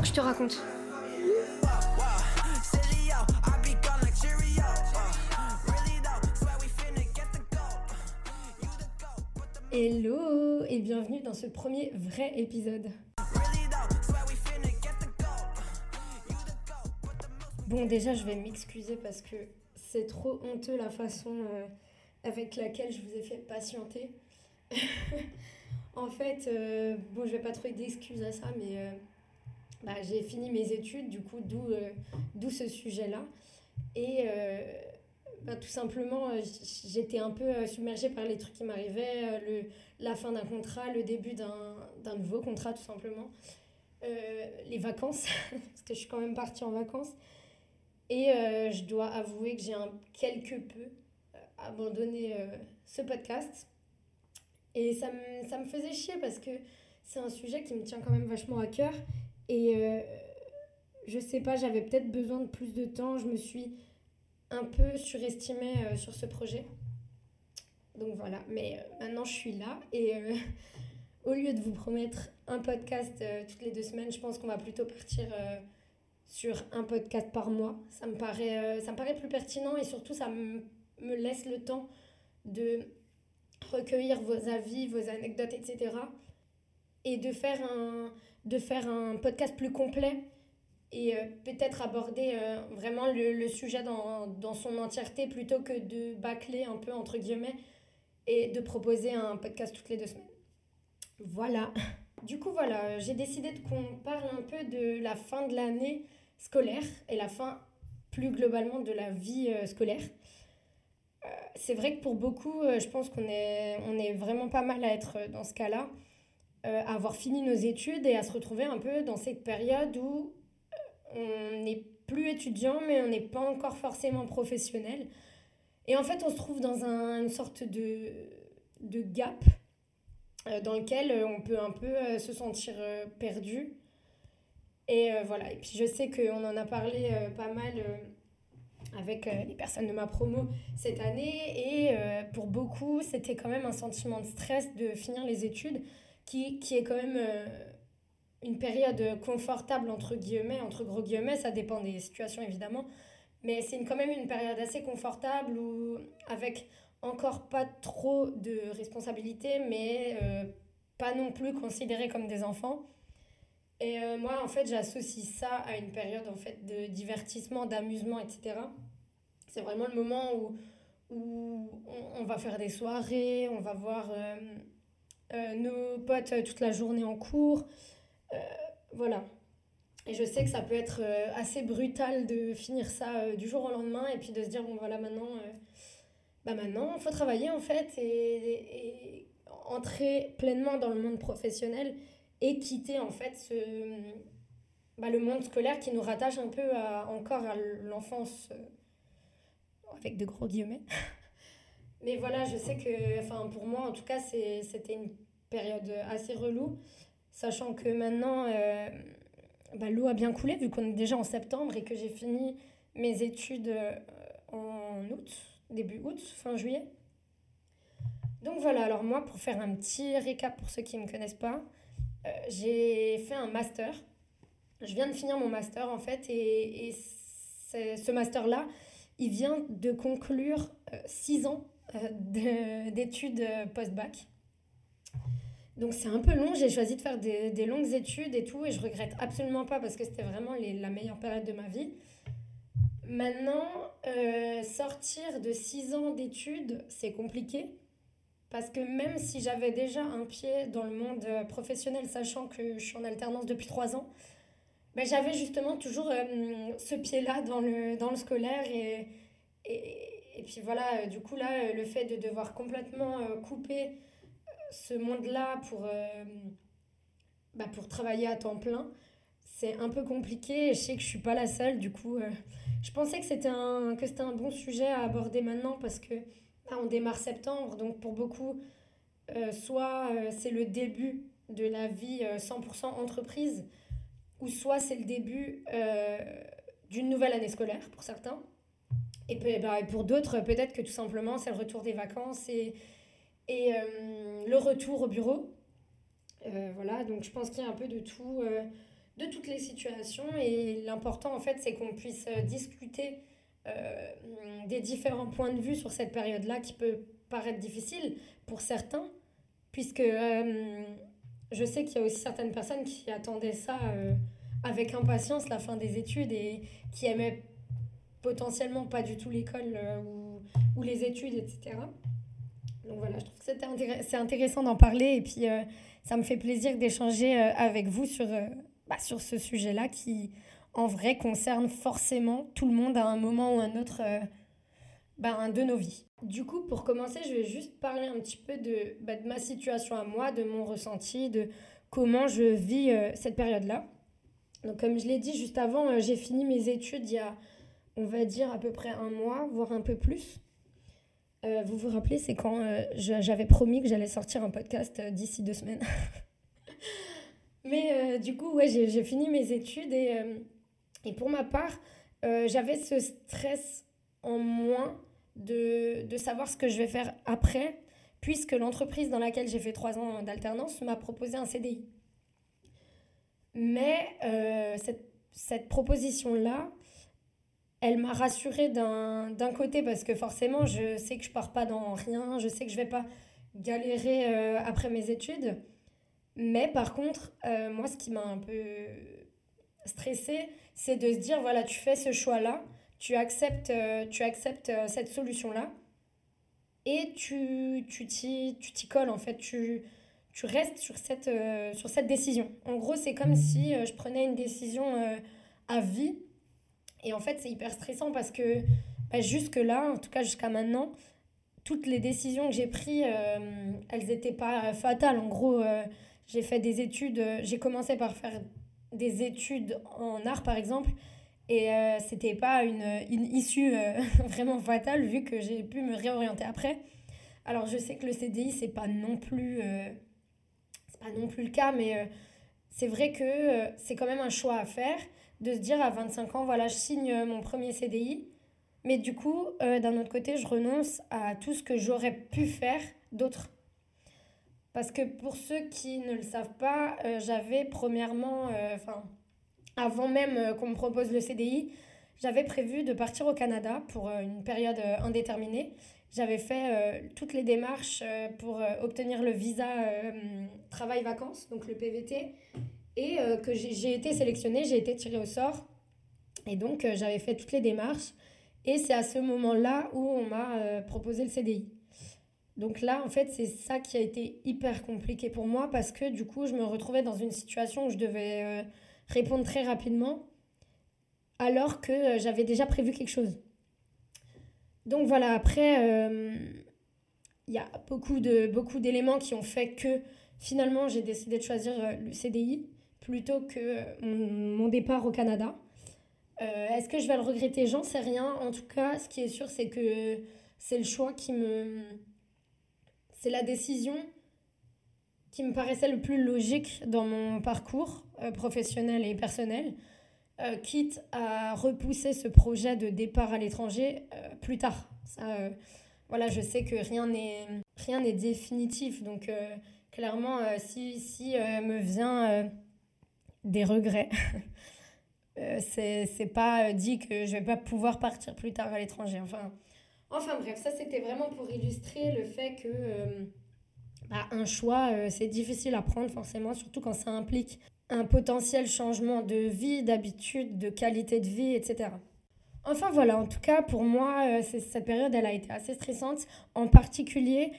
que je te raconte. Hello et bienvenue dans ce premier vrai épisode. Bon déjà je vais m'excuser parce que c'est trop honteux la façon euh, avec laquelle je vous ai fait patienter. en fait, euh, bon je vais pas trouver d'excuses à ça mais euh, bah, j'ai fini mes études du coup d'où d'où ce sujet là. Et bah, tout simplement, euh, j'étais un peu euh, submergée par les trucs qui m'arrivaient, euh, le, la fin d'un contrat, le début d'un nouveau contrat, tout simplement. les vacances, parce que je suis quand même partie en vacances. Et je dois avouer que j'ai un quelque peu abandonné ce podcast. Et ça me, ça me faisait chier parce que c'est un sujet qui me tient quand même vachement à cœur. Et je sais pas, j'avais peut-être besoin de plus de temps. Je me suis un peu surestimé euh, sur ce projet. Donc voilà, mais euh, maintenant je suis là et euh, au lieu de vous promettre un podcast toutes les deux semaines, je pense qu'on va plutôt partir sur un podcast par mois. Ça me paraît, ça me paraît plus pertinent et surtout ça me laisse le temps de recueillir vos avis, vos anecdotes, etc. Et de faire un, de faire un podcast plus complet et euh, peut-être aborder euh, vraiment le, le sujet dans, dans, son entièreté plutôt que de bâcler un peu entre guillemets et de proposer un podcast toutes les deux semaines. Voilà. Du coup, voilà, j'ai décidé qu'on parle un peu de la fin de l'année scolaire et la fin plus globalement de la vie euh, scolaire. c'est vrai que pour beaucoup, je pense qu'on est, on est vraiment pas mal à être dans ce cas-là, à avoir fini nos études et à se retrouver un peu dans cette période où on n'est plus étudiant, mais on n'est pas encore forcément professionnel. Et en fait, on se trouve dans un, une sorte de, de gap euh, dans lequel euh, on peut un peu euh, se sentir perdu. Et voilà, et puis je sais qu'on en a parlé pas mal avec les personnes de ma promo cette année, et pour beaucoup, c'était quand même un sentiment de stress de finir les études qui, qui est quand même une période confortable, entre guillemets, entre gros guillemets, ça dépend des situations évidemment, mais c'est quand même une période assez confortable où, avec encore pas trop de responsabilités, mais euh, pas non plus considérés comme des enfants. Et euh, moi, en fait, j'associe ça à une période en fait, de divertissement, d'amusement, etc. C'est vraiment le moment où, où on, va faire des soirées, on va voir euh, nos potes toute la journée en cours. Euh, voilà. Et je sais que ça peut être euh, assez brutal de finir ça euh, du jour au lendemain et puis de se dire, bon voilà, maintenant, bah maintenant, il faut travailler en fait et, entrer pleinement dans le monde professionnel et quitter en fait ce, bah, le monde scolaire qui nous rattache un peu encore à l'enfance, avec de gros guillemets. Mais voilà, je sais que, enfin, pour moi en tout cas, c'était une période assez relou sachant que maintenant, euh, bah, l'eau a bien coulé vu qu'on est déjà en septembre et que j'ai fini mes études euh, en août, début août, fin juillet. Donc voilà, alors moi, pour faire un petit récap pour ceux qui ne me connaissent pas, euh, j'ai fait un master. Je viens de finir mon master en fait et, et ce master-là, il vient de conclure six ans d'études post-bac. Donc c'est un peu long, j'ai choisi de faire des, longues études et tout, et je regrette absolument pas parce que c'était vraiment les, la meilleure période de ma vie. Maintenant, euh, sortir de 6 ans d'études, c'est compliqué. Parce que même si j'avais déjà un pied dans le monde euh, professionnel, sachant que je suis en alternance depuis 3 ans, ben j'avais justement toujours euh, ce pied-là dans le, dans le scolaire. Et, et puis voilà, du coup, là, le fait de devoir complètement couper ce monde-là pour, euh, bah, pour travailler à temps plein, c'est un peu compliqué. je sais que je suis pas la seule. Du coup, euh, je pensais que c'était un, que un bon sujet à aborder maintenant parce que là, on démarre septembre. Donc, pour beaucoup, euh, soit c'est le début de la vie 100% entreprise, ou soit c'est le début d'une nouvelle année scolaire pour certains. Et, bah, et pour d'autres, peut-être que tout simplement, c'est le retour des vacances et et euh, le retour au bureau. Euh, voilà, donc je pense qu'il y a un peu de tout. Euh, de toutes les situations. Et l'important, en fait, c'est qu'on puisse discuter des différents points de vue sur cette période-là qui peut paraître difficile pour certains, puisque je sais qu'il y a aussi certaines personnes qui attendaient ça avec impatience, la fin des études, et qui aimaient potentiellement pas du tout l'école ou, ou, les études, etc. Donc voilà, je trouve que c'est intéressant d'en parler et puis euh, ça me fait plaisir d'échanger euh, avec vous sur, euh, bah, sur ce sujet-là qui, en vrai, concerne forcément tout le monde à un moment ou un autre bah, de nos vies. Du coup, pour commencer, je vais juste parler un petit peu de, bah, de ma situation à moi, de mon ressenti, de comment je vis cette période-là. Donc comme je l'ai dit juste avant, j'ai fini mes études il y a, on va dire, à peu près un mois, voire un peu plus. Euh, vous vous rappelez, c'est quand euh, j'avais promis que j'allais sortir un podcast euh, d'ici deux semaines. Mais du coup, ouais, j'ai fini mes études et, et pour ma part, j'avais ce stress en moins de, de, savoir ce que je vais faire après, puisque l'entreprise dans laquelle j'ai fait trois ans d'alternance m'a proposé un CDI. Mais cette, cette proposition-là, elle m'a rassurée d'un côté parce que forcément, je sais que je pars pas dans rien, je sais que je vais pas galérer euh, après mes études. Mais par contre, euh, moi, ce qui m'a un peu stressée, c'est de se dire voilà, tu fais ce choix-là, tu acceptes, euh, tu acceptes cette solution-là et tu t'y tu colles en fait. Tu, tu restes sur cette, sur cette décision. En gros, c'est comme si je prenais une décision à vie et en fait, c'est hyper stressant parce que bah, jusque-là, en tout cas jusqu'à maintenant, toutes les décisions que j'ai prises, euh, elles n'étaient pas fatales. En gros, euh, j'ai fait des études, euh, j'ai commencé par faire des études en art, par exemple, et c'était pas une, une issue vraiment fatale vu que j'ai pu me réorienter après. Alors, je sais que le CDI, c'est pas non pas non plus le cas, mais c'est vrai que c'est quand même un choix à faire de se dire à 25 ans, voilà, je signe euh, mon premier CDI. Mais du coup, euh, d'un autre côté, je renonce à tout ce que j'aurais pu faire d'autre. Parce que pour ceux qui ne le savent pas, euh, j'avais premièrement, enfin, avant même qu'on me propose le CDI, j'avais prévu de partir au Canada pour une période indéterminée. J'avais fait toutes les démarches pour obtenir le visa travail-vacances, donc le PVT, et euh, que j'ai été sélectionnée, j'ai été tirée au sort. Et donc, euh, j'avais fait toutes les démarches. Et c'est à ce moment-là où on m'a euh, proposé le CDI. Donc là, en fait, c'est ça qui a été hyper compliqué pour moi parce que du coup, je me retrouvais dans une situation où je devais répondre très rapidement alors que j'avais déjà prévu quelque chose. Donc voilà, après, il y a beaucoup d'éléments beaucoup qui ont fait que finalement, j'ai décidé de choisir le CDI plutôt que mon, départ au Canada. Euh, est-ce que je vais le regretter? J'en sais rien. En tout cas, ce qui est sûr, c'est que c'est le choix qui me... C'est la décision qui me paraissait le plus logique dans mon parcours euh, professionnel et personnel, euh, quitte à repousser ce projet de départ à l'étranger plus tard. Voilà, je sais que rien n'est rien n'est définitif, donc clairement, si, si me vient des regrets. euh, c'est pas dit que je vais pas pouvoir partir plus tard à l'étranger. Enfin, enfin bref, ça c'était vraiment pour illustrer le fait que euh, bah, un choix, euh, c'est difficile à prendre forcément, surtout quand ça implique un potentiel changement de vie, d'habitude, de qualité de vie, etc. Enfin voilà, en tout cas pour moi, euh, cette période, elle a été assez stressante, en particulier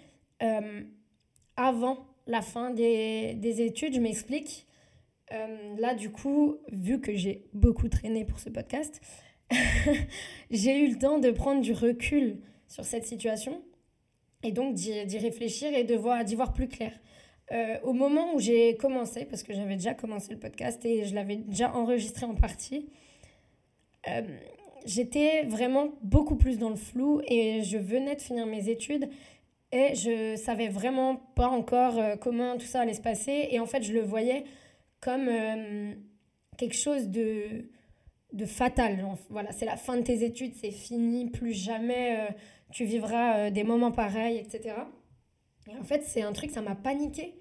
avant la fin des, des études, je m'explique. Euh, là, du coup, vu que j'ai beaucoup traîné pour ce podcast, j'ai eu le temps de prendre du recul sur cette situation et donc d'y réfléchir et de voir, d'y voir plus clair. Euh, au moment où j'ai commencé, parce que j'avais déjà commencé le podcast et je l'avais déjà enregistré en partie, euh, j'étais vraiment beaucoup plus dans le flou et je venais de finir mes études et je savais vraiment pas encore comment tout ça allait se passer et en fait je le voyais comme euh, quelque chose de, de fatal. Voilà, c'est la fin de tes études, c'est fini, plus jamais euh, tu vivras euh, des moments pareils, etc. Et en fait, c'est un truc, ça m'a paniqué.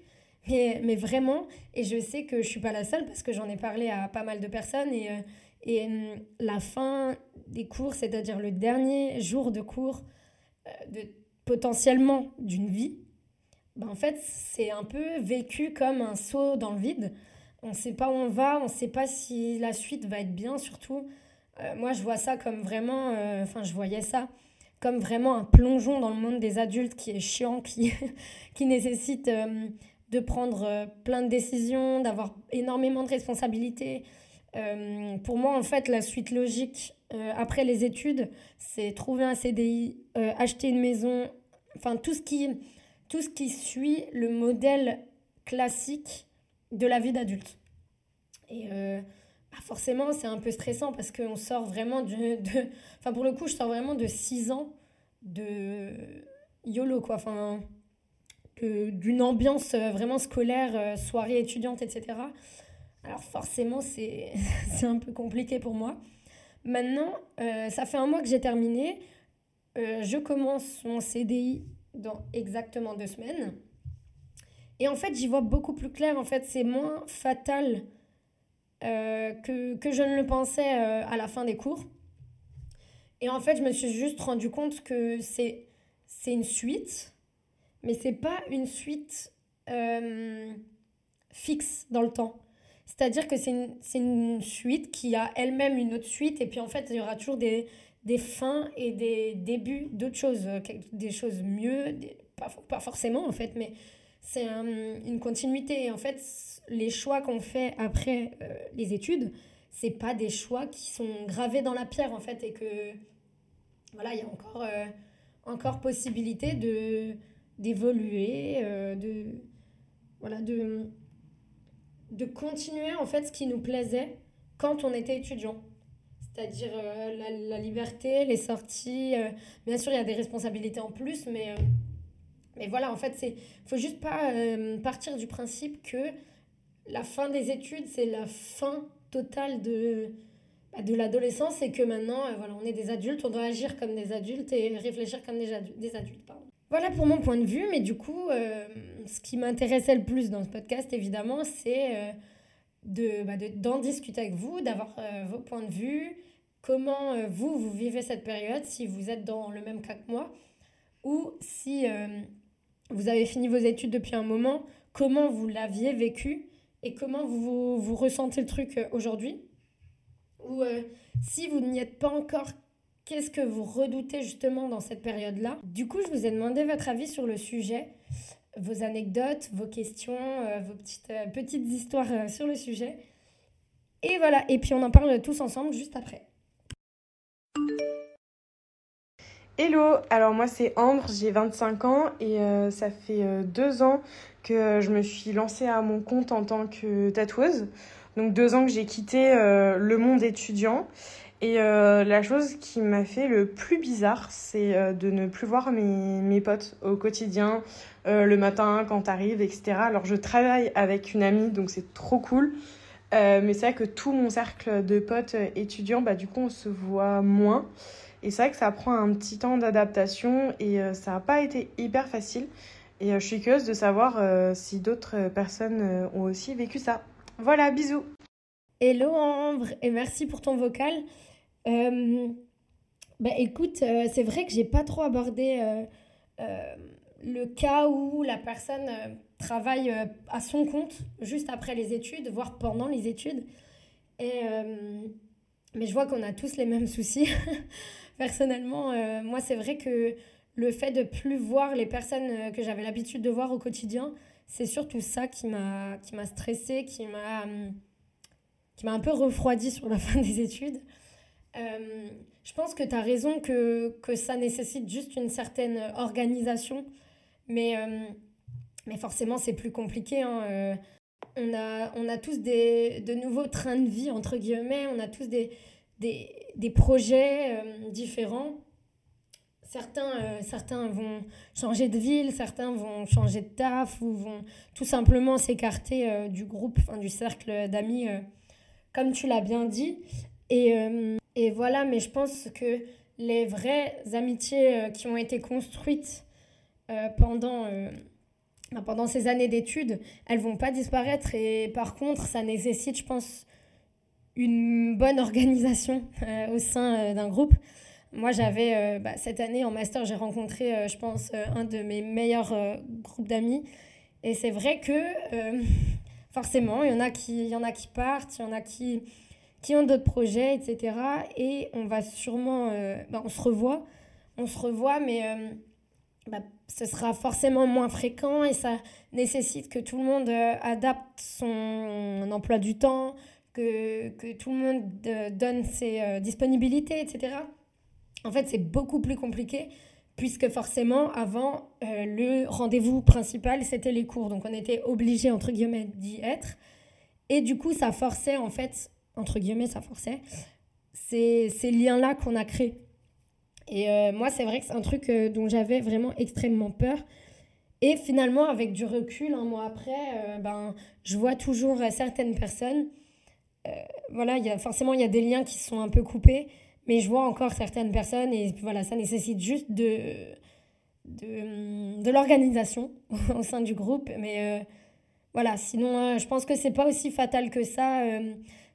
Mais, mais vraiment, et je sais que je suis pas la seule parce que j'en ai parlé à pas mal de personnes et, et hum, la fin des cours, c'est-à-dire le dernier jour de cours de, potentiellement d'une vie, ben en fait, c'est un peu vécu comme un saut dans le vide. On ne sait pas où on va, on ne sait pas si la suite va être bien, surtout. Euh, moi, je vois ça comme vraiment, enfin, je voyais ça comme vraiment un plongeon dans le monde des adultes qui est chiant, qui, qui nécessite de prendre euh, plein de décisions, d'avoir énormément de responsabilités. Euh, pour moi, en fait, la suite logique euh, après les études, c'est trouver un CDI, acheter une maison, enfin tout ce, qui, tout ce qui suit le modèle classique de la vie d'adulte. Et bah, forcément, c'est un peu stressant parce qu'on sort vraiment de. Enfin, pour le coup, je sors vraiment de 6 ans de YOLO, quoi. Enfin, d'une ambiance euh, vraiment scolaire, euh, soirée étudiante, etc. Alors forcément, c'est un peu compliqué pour moi. Maintenant, euh, ça fait un mois que j'ai terminé. je commence mon CDI dans exactement deux semaines. Et en fait, j'y vois beaucoup plus clair. En fait, c'est moins fatal que, que, je ne le pensais à la fin des cours. Et en fait, je me suis juste rendu compte que c'est une suite mais c'est pas une suite euh, fixe dans le temps. C'est-à-dire que c'est une, une, suite qui a elle-même une autre suite, et puis en fait, il y aura toujours des, des fins et des débuts d'autres choses, euh, des choses mieux, pas, forcément en fait, mais c'est une continuité. En fait, les choix qu'on fait après euh, les études, c'est pas des choix qui sont gravés dans la pierre en fait, et que voilà, il y a encore, encore possibilité de d'évoluer, euh, de, voilà, de, de continuer en fait ce qui nous plaisait quand on était étudiant. C'est-à-dire euh, la, la, liberté, les sorties. Euh, bien sûr, il y a des responsabilités en plus, mais, mais voilà, en fait, ne faut juste pas partir du principe que la fin des études, c'est la fin totale de, bah, de l'adolescence et que maintenant, voilà, on est des adultes, on doit agir comme des adultes et réfléchir comme des, adultes. Voilà pour mon point de vue, mais du coup, euh, ce qui m'intéressait le plus dans ce podcast, évidemment, c'est euh, de, bah, d'en discuter avec vous, d'avoir euh, vos points de vue, comment vous, vous vivez cette période, si vous êtes dans le même cas que moi, ou si vous avez fini vos études depuis un moment, comment vous l'aviez vécu et comment vous, vous ressentez le truc aujourd'hui? Ou si vous n'y êtes pas encore Qu'est-ce que vous redoutez justement dans cette période-là? Du coup, je vous ai demandé votre avis sur le sujet, vos anecdotes, vos questions, euh, vos petites, euh, petites histoires euh, sur le sujet. Et voilà, et puis on en parle tous ensemble juste après. Hello, alors moi c'est Ambre, j'ai 25 ans et ça fait deux ans que je me suis lancée à mon compte en tant que tatoueuse. Donc deux ans que j'ai quitté le monde étudiant et euh, la chose qui m'a fait le plus bizarre, c'est euh, de ne plus voir mes, mes potes au quotidien, euh, le matin quand t'arrives, etc. Alors je travaille avec une amie, donc c'est trop cool. mais c'est vrai que tout mon cercle de potes étudiants, bah, du coup, on se voit moins. Et c'est vrai que ça prend un petit temps d'adaptation et ça n'a pas été hyper facile. Et je suis curieuse de savoir si d'autres personnes ont aussi vécu ça. Voilà, bisous Hello Ambre et merci pour ton vocal. Euh, bah, écoute, euh, c'est vrai que j'ai pas trop abordé euh, le cas où la personne travaille à son compte juste après les études, voire pendant les études. Et, mais je vois qu'on a tous les mêmes soucis. Personnellement, moi, c'est vrai que le fait de plus voir les personnes que j'avais l'habitude de voir au quotidien, c'est surtout ça qui m'a qui stressée, qui m'a qui m'a un peu refroidi sur la fin des études. Euh, je pense que tu as raison que, que ça nécessite juste une certaine organisation, mais, euh, mais forcément c'est plus compliqué. Hein. Euh, on, a, on a tous des, de nouveaux trains de vie, entre guillemets, on a tous des, des, des projets différents. Certains, certains vont changer de ville, certains vont changer de taf ou vont tout simplement s'écarter du groupe, enfin, du cercle d'amis, comme tu l'as bien dit. Et, et voilà, mais je pense que les vraies amitiés euh, qui ont été construites euh, pendant, euh, pendant ces années d'études, elles vont pas disparaître. Et par contre, ça nécessite, je pense, une bonne organisation euh, au sein euh, d'un groupe. Moi, j'avais, euh, bah, cette année en master, j'ai rencontré, je pense, un de mes meilleurs groupes d'amis. Et c'est vrai que, forcément, il y, en a qui, il y en a qui partent, il y en a qui, qui ont d'autres projets, etc. Et on va sûrement, bah, on se revoit, on se revoit, mais bah, ce sera forcément moins fréquent et ça nécessite que tout le monde adapte son emploi du temps, que, que tout le monde euh, donne ses euh, disponibilités, etc. En fait, c'est beaucoup plus compliqué puisque forcément, avant, le rendez-vous principal, c'était les cours. Donc, on était obligé, entre guillemets, d'y être. Et du coup, ça forçait, en fait, entre guillemets, ça forçait ces, ces liens-là qu'on a créés. Et euh, moi, c'est vrai que c'est un truc euh, dont j'avais vraiment extrêmement peur. Et finalement, avec du recul, un mois après, euh, ben, je vois toujours certaines personnes. Voilà, y a, forcément, il y a des liens qui sont un peu coupés, mais je vois encore certaines personnes et voilà, ça nécessite juste de, de, de l'organisation au sein du groupe. Mais voilà, sinon, je pense que c'est pas aussi fatal que ça.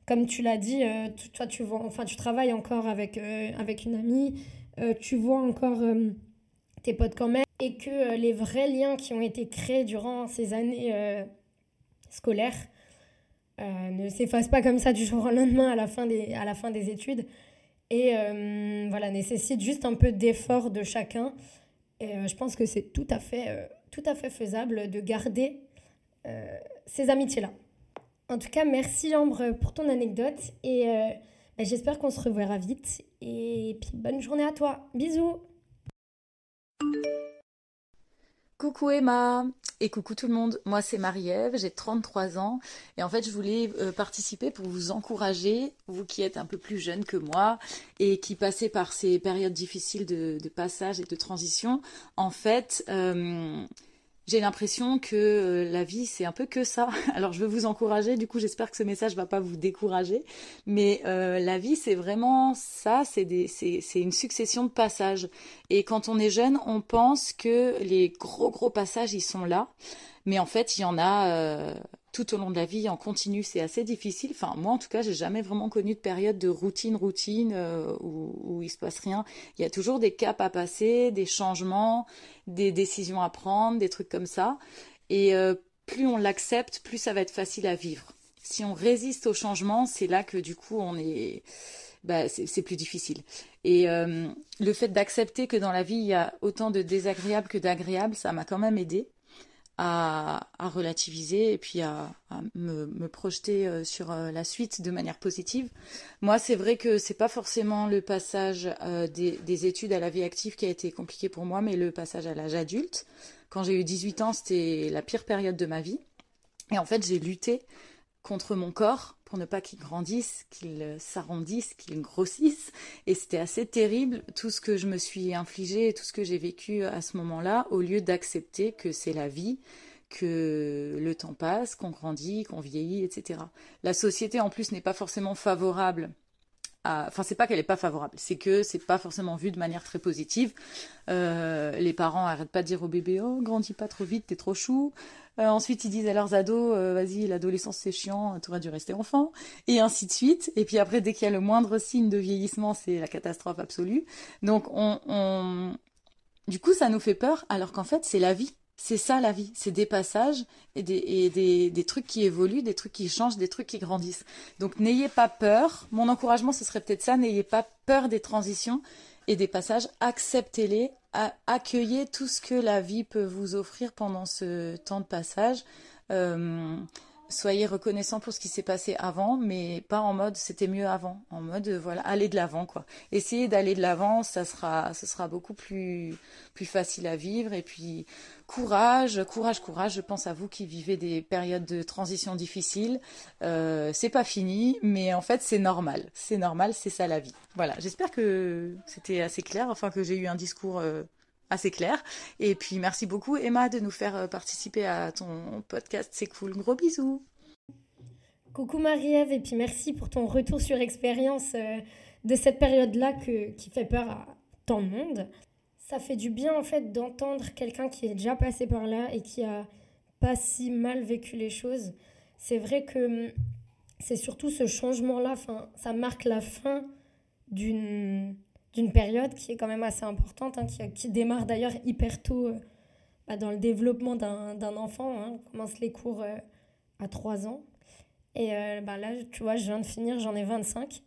comme tu l'as dit, toi, tu, vois, enfin, tu travailles encore avec, avec une amie. Euh, tu vois encore euh, tes potes quand même, et que euh, les vrais liens qui ont été créés durant ces années scolaires ne s'effacent pas comme ça du jour au lendemain à la fin des, à la fin des études. Et voilà, nécessite juste un peu d'effort de chacun. Et je pense que c'est tout, à fait, tout à fait faisable de garder ces amitiés-là. En tout cas, merci Ambre pour ton anecdote et bah, j'espère qu'on se reverra vite. Et puis bonne journée à toi. Bisous. Coucou Emma et coucou tout le monde. Moi c'est Marie-Ève, j'ai 33 ans et en fait je voulais euh, participer pour vous encourager, vous qui êtes un peu plus jeune que moi et qui passez par ces périodes difficiles de, passage et de transition. En fait, euh, j'ai l'impression que euh, la vie c'est un peu que ça. Alors je veux vous encourager, du coup j'espère que ce message va pas vous décourager, mais euh, la vie c'est vraiment ça, c'est une succession de passages. Et quand on est jeune, on pense que les gros gros passages ils sont là, mais en fait il y en a euh, tout au long de la vie en continu, c'est assez difficile. Enfin, moi en tout cas, j'ai jamais vraiment connu de période de routine, routine euh, où, où il se passe rien. Il y a toujours des caps à passer, des changements, des décisions à prendre, des trucs comme ça. Et euh, plus on l'accepte, plus ça va être facile à vivre. Si on résiste au changement, c'est là que du coup on est, bah, c'est plus difficile. Et euh, le fait d'accepter que dans la vie il y a autant de désagréables que d'agréables, ça m'a quand même aidé à, relativiser et puis à, me, projeter euh, sur euh, la suite de manière positive. Moi, c'est vrai que c'est pas forcément le passage euh, des, études à la vie active qui a été compliqué pour moi, mais le passage à l'âge adulte. Quand j'ai eu 18 ans, c'était la pire période de ma vie. Et en fait, j'ai lutté contre mon corps pour ne pas qu'il grandisse, qu'il s'arrondisse, qu'il grossisse. Et c'était assez terrible tout ce que je me suis infligé, tout ce que j'ai vécu à ce moment-là, au lieu d'accepter que c'est la vie, que le temps passe, qu'on grandit, qu'on vieillit, etc. La société en plus n'est pas forcément favorable Enfin, c'est pas qu'elle est pas favorable, c'est que c'est pas forcément vu de manière très positive. Euh, les parents arrêtent pas de dire au bébé Oh, grandis pas trop vite, t'es trop chou. Euh, ensuite, ils disent à leurs ados euh, Vas-y, l'adolescence c'est chiant, t'aurais dû rester enfant. Et ainsi de suite. Et puis après, dès qu'il y a le moindre signe de vieillissement, c'est la catastrophe absolue. Donc, on, on... du coup, ça nous fait peur, alors qu'en fait, c'est la vie. C'est ça la vie, c'est des passages et, des, des, trucs qui évoluent, des trucs qui changent, des trucs qui grandissent. Donc n'ayez pas peur, mon encouragement ce serait peut-être ça, n'ayez pas peur des transitions et des passages, acceptez-les, accueillez tout ce que la vie peut vous offrir pendant ce temps de passage. Euh, soyez reconnaissant pour ce qui s'est passé avant, mais pas en mode c'était mieux avant, en mode voilà, aller de l'avant quoi. Essayez d'aller de l'avant, ça sera, ce sera beaucoup plus, plus facile à vivre et puis courage, courage, courage. Je pense à vous qui vivez des périodes de transition difficiles. Euh, c'est pas fini, mais en fait c'est normal, c'est normal, c'est ça la vie. Voilà, j'espère que c'était assez clair, enfin que j'ai eu un discours euh, assez clair. Et puis merci beaucoup Emma de nous faire euh, participer à ton podcast, c'est cool. Gros bisous. Coucou Marie-Ève et puis merci pour ton retour sur expérience euh, de cette période-là qui fait peur à tant de monde. ça fait du bien en fait d'entendre quelqu'un qui est déjà passé par là et qui a pas si mal vécu les choses. C'est vrai que hum, c'est surtout ce changement-là, ça marque la fin d'une d'une période qui est quand même assez importante, hein, qui, qui, démarre d'ailleurs hyper tôt euh, bah, dans le développement d'un enfant. Hein. On commence les cours euh, à 3 ans. Et euh, bah, là, tu vois, je viens de finir, j'en ai 25.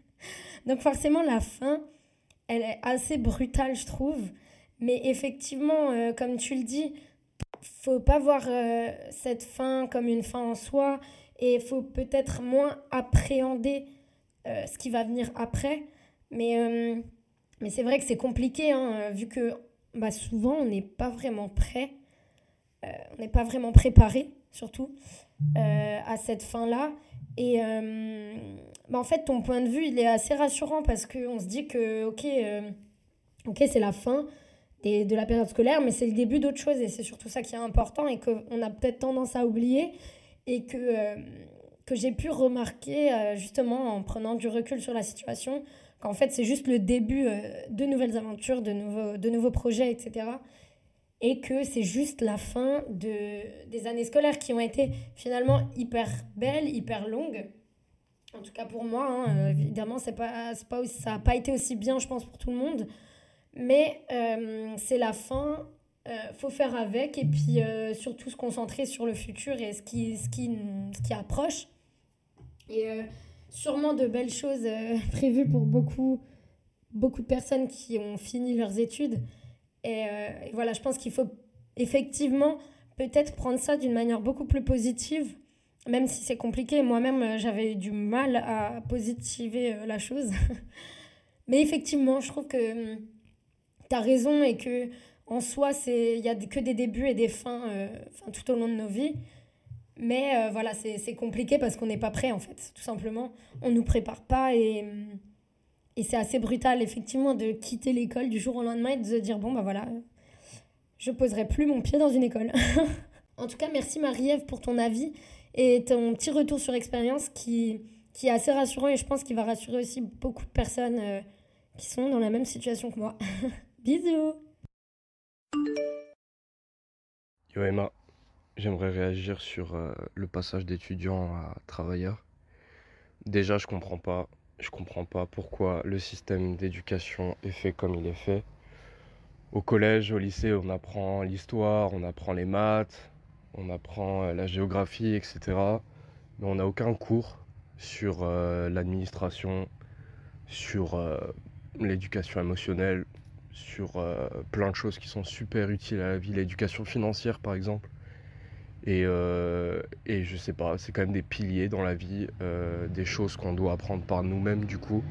Donc forcément, la fin, elle est assez brutale, je trouve. Mais effectivement, comme tu le dis, faut pas voir cette fin comme une fin en soi. Et il faut peut-être moins appréhender ce qui va venir après mais, euh, mais c'est vrai que c'est compliqué, hein, vu que bah, souvent on n'est pas vraiment prêt, euh, on n'est pas vraiment préparé, surtout, euh, à cette fin-là. Et bah, en fait, ton point de vue, il est assez rassurant parce qu'on se dit que, ok, ok c'est la fin des, de la période scolaire, mais c'est le début d'autre chose et c'est surtout ça qui est important et qu'on a peut-être tendance à oublier et que, que j'ai pu remarquer justement en prenant du recul sur la situation en fait c'est juste le début euh, de nouvelles aventures, de nouveaux, de nouveaux projets, etc. Et que c'est juste la fin de, des années scolaires qui ont été finalement hyper belles, hyper longues. En tout cas pour moi, hein, euh, évidemment, c'est pas, pas ça n'a pas été aussi bien, je pense, pour tout le monde. Mais euh, c'est la fin, il faut faire avec et puis surtout se concentrer sur le futur et ce qui, ce qui, ce qui approche. Et sûrement de belles choses euh, prévues pour beaucoup, beaucoup de personnes qui ont fini leurs études. Et, euh, voilà, je pense qu'il faut effectivement peut-être prendre ça d'une manière beaucoup plus positive, même si c'est compliqué. Moi-même, euh, j'avais eu du mal à positiver la chose. Mais effectivement, je trouve que hum, tu as raison et que en soi, il n'y a que des débuts et des fins tout au long de nos vies. Mais euh, voilà, c'est compliqué parce qu'on n'est pas prêt en fait, tout simplement. On ne nous prépare pas et, et c'est assez brutal effectivement de quitter l'école du jour au lendemain et de se dire bon bah voilà, je poserai plus mon pied dans une école. en tout cas, merci Marie-Ève pour ton avis et ton petit retour sur expérience qui, qui est assez rassurant et je pense qu'il va rassurer aussi beaucoup de personnes euh, qui sont dans la même situation que moi. Bisous Yo Emma, J'aimerais réagir sur euh, le passage d'étudiant à travailleur. Déjà, je comprends pas. Je comprends pas pourquoi le système d'éducation est fait comme il est fait. Au collège, au lycée, on apprend l'histoire, on apprend les maths, on apprend euh, la géographie, etc. Mais on n'a aucun cours sur euh, l'administration, sur l'éducation émotionnelle, sur plein de choses qui sont super utiles à la vie, l'éducation financière par exemple. Et, euh, et je sais pas, c'est quand même des piliers dans la vie, euh, des choses qu'on doit apprendre par nous-mêmes du coup.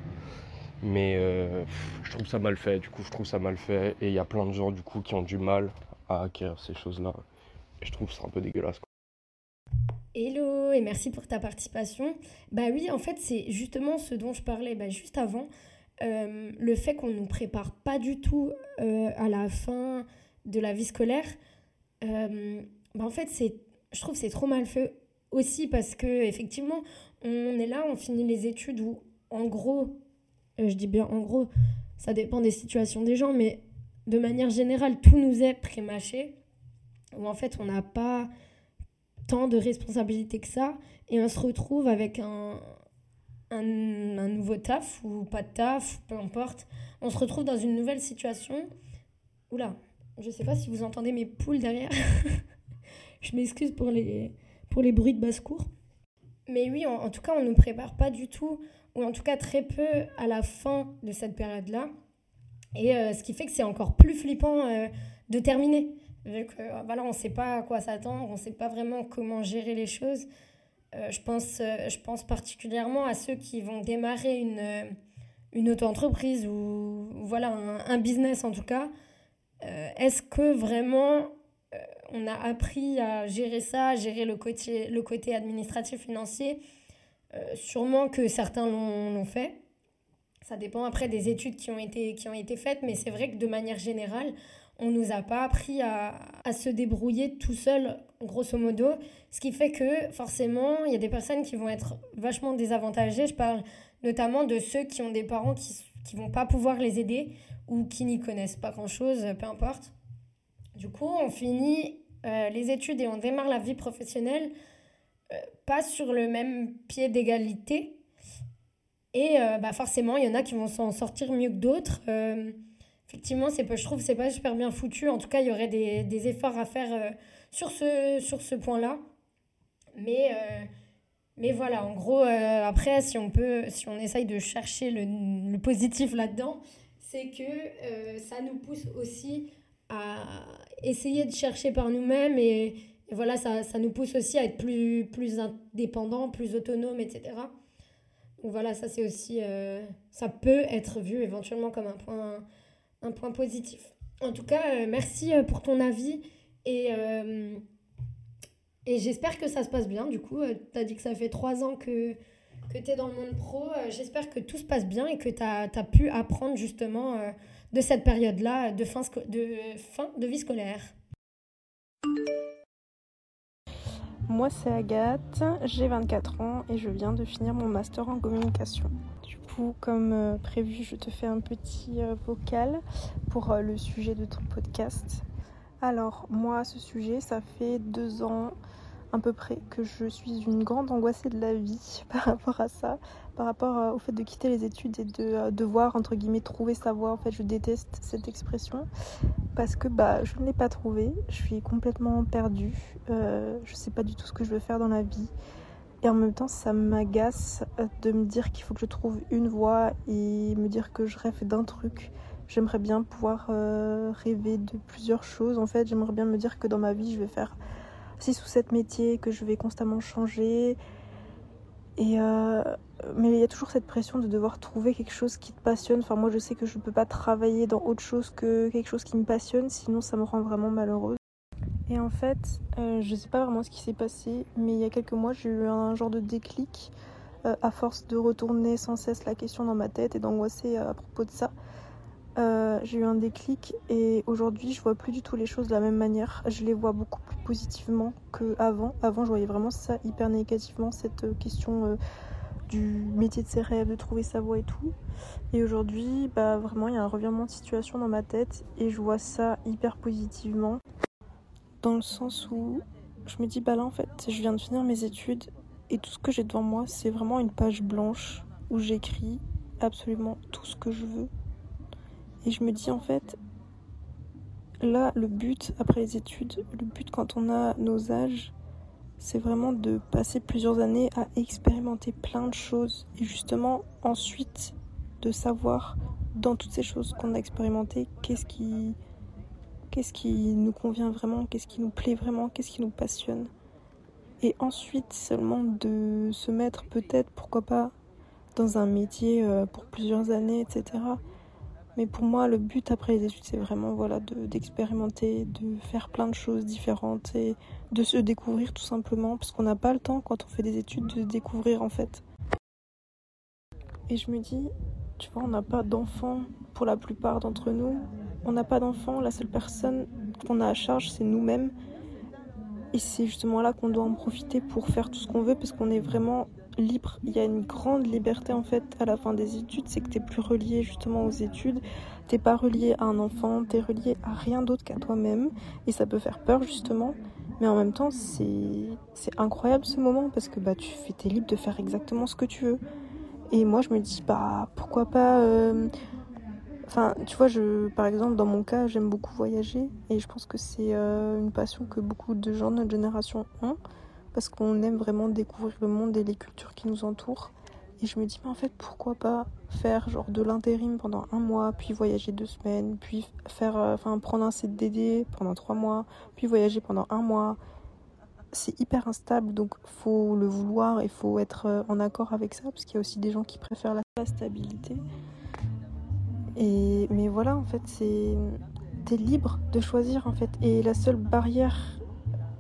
Mais euh, je trouve ça mal fait, du coup je trouve ça mal fait. Et il y a plein de gens du coup qui ont du mal à acquérir ces choses-là. Et je trouve ça un peu dégueulasse. Hello et merci pour ta participation. Bah oui, en fait c'est justement ce dont je parlais bah, juste avant. le fait qu'on ne nous prépare pas du tout à la fin de la vie scolaire. Bah, en fait, c'est, je trouve c'est trop mal fait aussi parce que effectivement, on est là, on finit les études où, en gros, euh, je dis bien en gros, ça dépend des situations des gens, mais de manière générale, tout nous est prémâché, où en fait, on n'a pas tant de responsabilités que ça, et on se retrouve avec un, un, un, nouveau taf, ou pas de taf, peu importe. On se retrouve dans une nouvelle situation. Oula, je sais pas si vous entendez mes poules derrière. Je m'excuse pour les, pour les bruits de basse-cour. Mais oui, en, tout cas, on ne nous prépare pas du tout, ou en tout cas très peu, à la fin de cette période-là. Et euh, ce qui fait que c'est encore plus flippant euh, de terminer. Vu que euh, voilà, on ne sait pas à quoi s'attendre, on ne sait pas vraiment comment gérer les choses. je, pense, je pense particulièrement à ceux qui vont démarrer une, une auto-entreprise ou voilà, un, un, business en tout cas. Est-ce que vraiment on a appris à gérer ça, à gérer le côté, le côté administratif financier. Euh, sûrement que certains l'ont fait. Ça dépend après des études qui ont été, qui ont été faites, mais c'est vrai que de manière générale, on ne nous a pas appris à, à, se débrouiller tout seul, grosso modo. Ce qui fait que forcément, il y a des personnes qui vont être vachement désavantagées. Je parle notamment de ceux qui ont des parents qui ne vont pas pouvoir les aider ou qui n'y connaissent pas grand-chose, peu importe. Du coup, on finit les études et on démarre la vie professionnelle pas sur le même pied d'égalité. Et bah forcément, il y en a qui vont s'en sortir mieux que d'autres effectivement, c'est je trouve que c'est pas super bien foutu. En tout cas, il y aurait des, des efforts à faire euh, sur ce, sur ce point-là. Mais, euh, mais voilà, en gros, euh, après, si on, peut, si on essaye de chercher le positif là-dedans, c'est que ça nous pousse aussi à essayer de chercher par nous-mêmes et, voilà, ça, ça, nous pousse aussi à être plus, plus indépendants, plus autonomes, etc. Donc voilà, ça c'est aussi, ça peut être vu éventuellement comme un point un point positif. En tout cas, euh, merci euh, pour ton avis et, euh, et j'espère que ça se passe bien. Du coup, tu as dit que ça fait trois ans que, que tu es dans le monde pro. j'espère que tout se passe bien et que tu as, pu apprendre justement de cette période-là de fin, de fin de vie scolaire. Moi, c'est Agathe, j'ai 24 ans et je viens de finir mon master en communication comme euh, prévu, je te fais un petit euh, vocal pour euh, le sujet de ton podcast. Alors, moi, ce sujet, ça fait deux ans à peu près que je suis une grande angoissée de la vie par rapport à ça, par rapport au fait de quitter les études et de devoir, entre guillemets, trouver sa voie. En fait, je déteste cette expression parce que bah, je ne l'ai pas trouvée. Je suis complètement perdue. je sais pas du tout ce que je veux faire dans la vie. Et en même temps, ça m'agace de me dire qu'il faut que je trouve une voie et me dire que je rêve d'un truc. J'aimerais bien pouvoir euh, rêver de plusieurs choses. En fait, j'aimerais bien me dire que dans ma vie, je vais faire 6 ou 7 métiers, que je vais constamment changer. Et euh, mais il y a toujours cette pression de devoir trouver quelque chose qui te passionne. Enfin, moi, je sais que je ne peux pas travailler dans autre chose que quelque chose qui me passionne, sinon ça me rend vraiment malheureuse. Et en fait, euh, je sais pas vraiment ce qui s'est passé, mais il y a quelques mois, j'ai eu un genre de déclic euh, à force de retourner sans cesse la question dans ma tête et d'angoisser à propos de ça. Euh, j'ai eu un déclic et aujourd'hui, je vois plus du tout les choses de la même manière. Je les vois beaucoup plus positivement qu'avant. Avant, je voyais vraiment ça hyper négativement, cette question du métier de ses rêves, de trouver sa voie et tout. Et aujourd'hui, bah vraiment, il y a un revirement de situation dans ma tête et je vois ça hyper positivement dans le sens où je me dis bah là en fait je viens de finir mes études et tout ce que j'ai devant moi c'est vraiment une page blanche où j'écris absolument tout ce que je veux et je me dis en fait là le but après les études le but quand on a nos âges c'est vraiment de passer plusieurs années à expérimenter plein de choses et justement ensuite de savoir dans toutes ces choses qu'on a expérimentées qu'est-ce qui qu'est-ce qui nous convient vraiment, qu'est-ce qui nous plaît vraiment, qu'est-ce qui nous passionne. Et ensuite seulement de se mettre peut-être, pourquoi pas, dans un métier euh, pour plusieurs années, etc. Mais pour moi, le but après les études, c'est vraiment voilà, d'expérimenter, de, faire plein de choses différentes et de se découvrir tout simplement, parce qu'on n'a pas le temps quand on fait des études de découvrir en fait. Et je me dis, tu vois, on n'a pas d'enfants pour la plupart d'entre nous, on n'a pas d'enfant, la seule personne qu'on a à charge, c'est nous-mêmes. Et c'est justement là qu'on doit en profiter pour faire tout ce qu'on veut parce qu'on est vraiment libre. Il y a une grande liberté en fait à la fin des études, c'est que tu n'es plus relié justement aux études, t'es pas relié à un enfant, tu es relié à rien d'autre qu'à toi-même et ça peut faire peur justement. Mais en même temps, c'est incroyable ce moment parce que bah, tu es libre de faire exactement ce que tu veux. Et moi, je me dis, bah, pourquoi pas euh, Enfin, tu vois, je, par exemple, dans mon cas, j'aime beaucoup voyager et je pense que c'est euh, une passion que beaucoup de gens de notre génération ont parce qu'on aime vraiment découvrir le monde et les cultures qui nous entourent. Et je me dis, mais en fait, pourquoi pas faire genre de l'intérim pendant un mois, puis voyager deux semaines, puis faire, euh, enfin, prendre un CDD pendant trois mois, puis voyager pendant un mois. C'est hyper instable, donc faut le vouloir et faut être euh, en accord avec ça, parce qu'il y a aussi des gens qui préfèrent la stabilité. Et, mais voilà, en fait, c'est. T'es libre de choisir, en fait. Et la seule barrière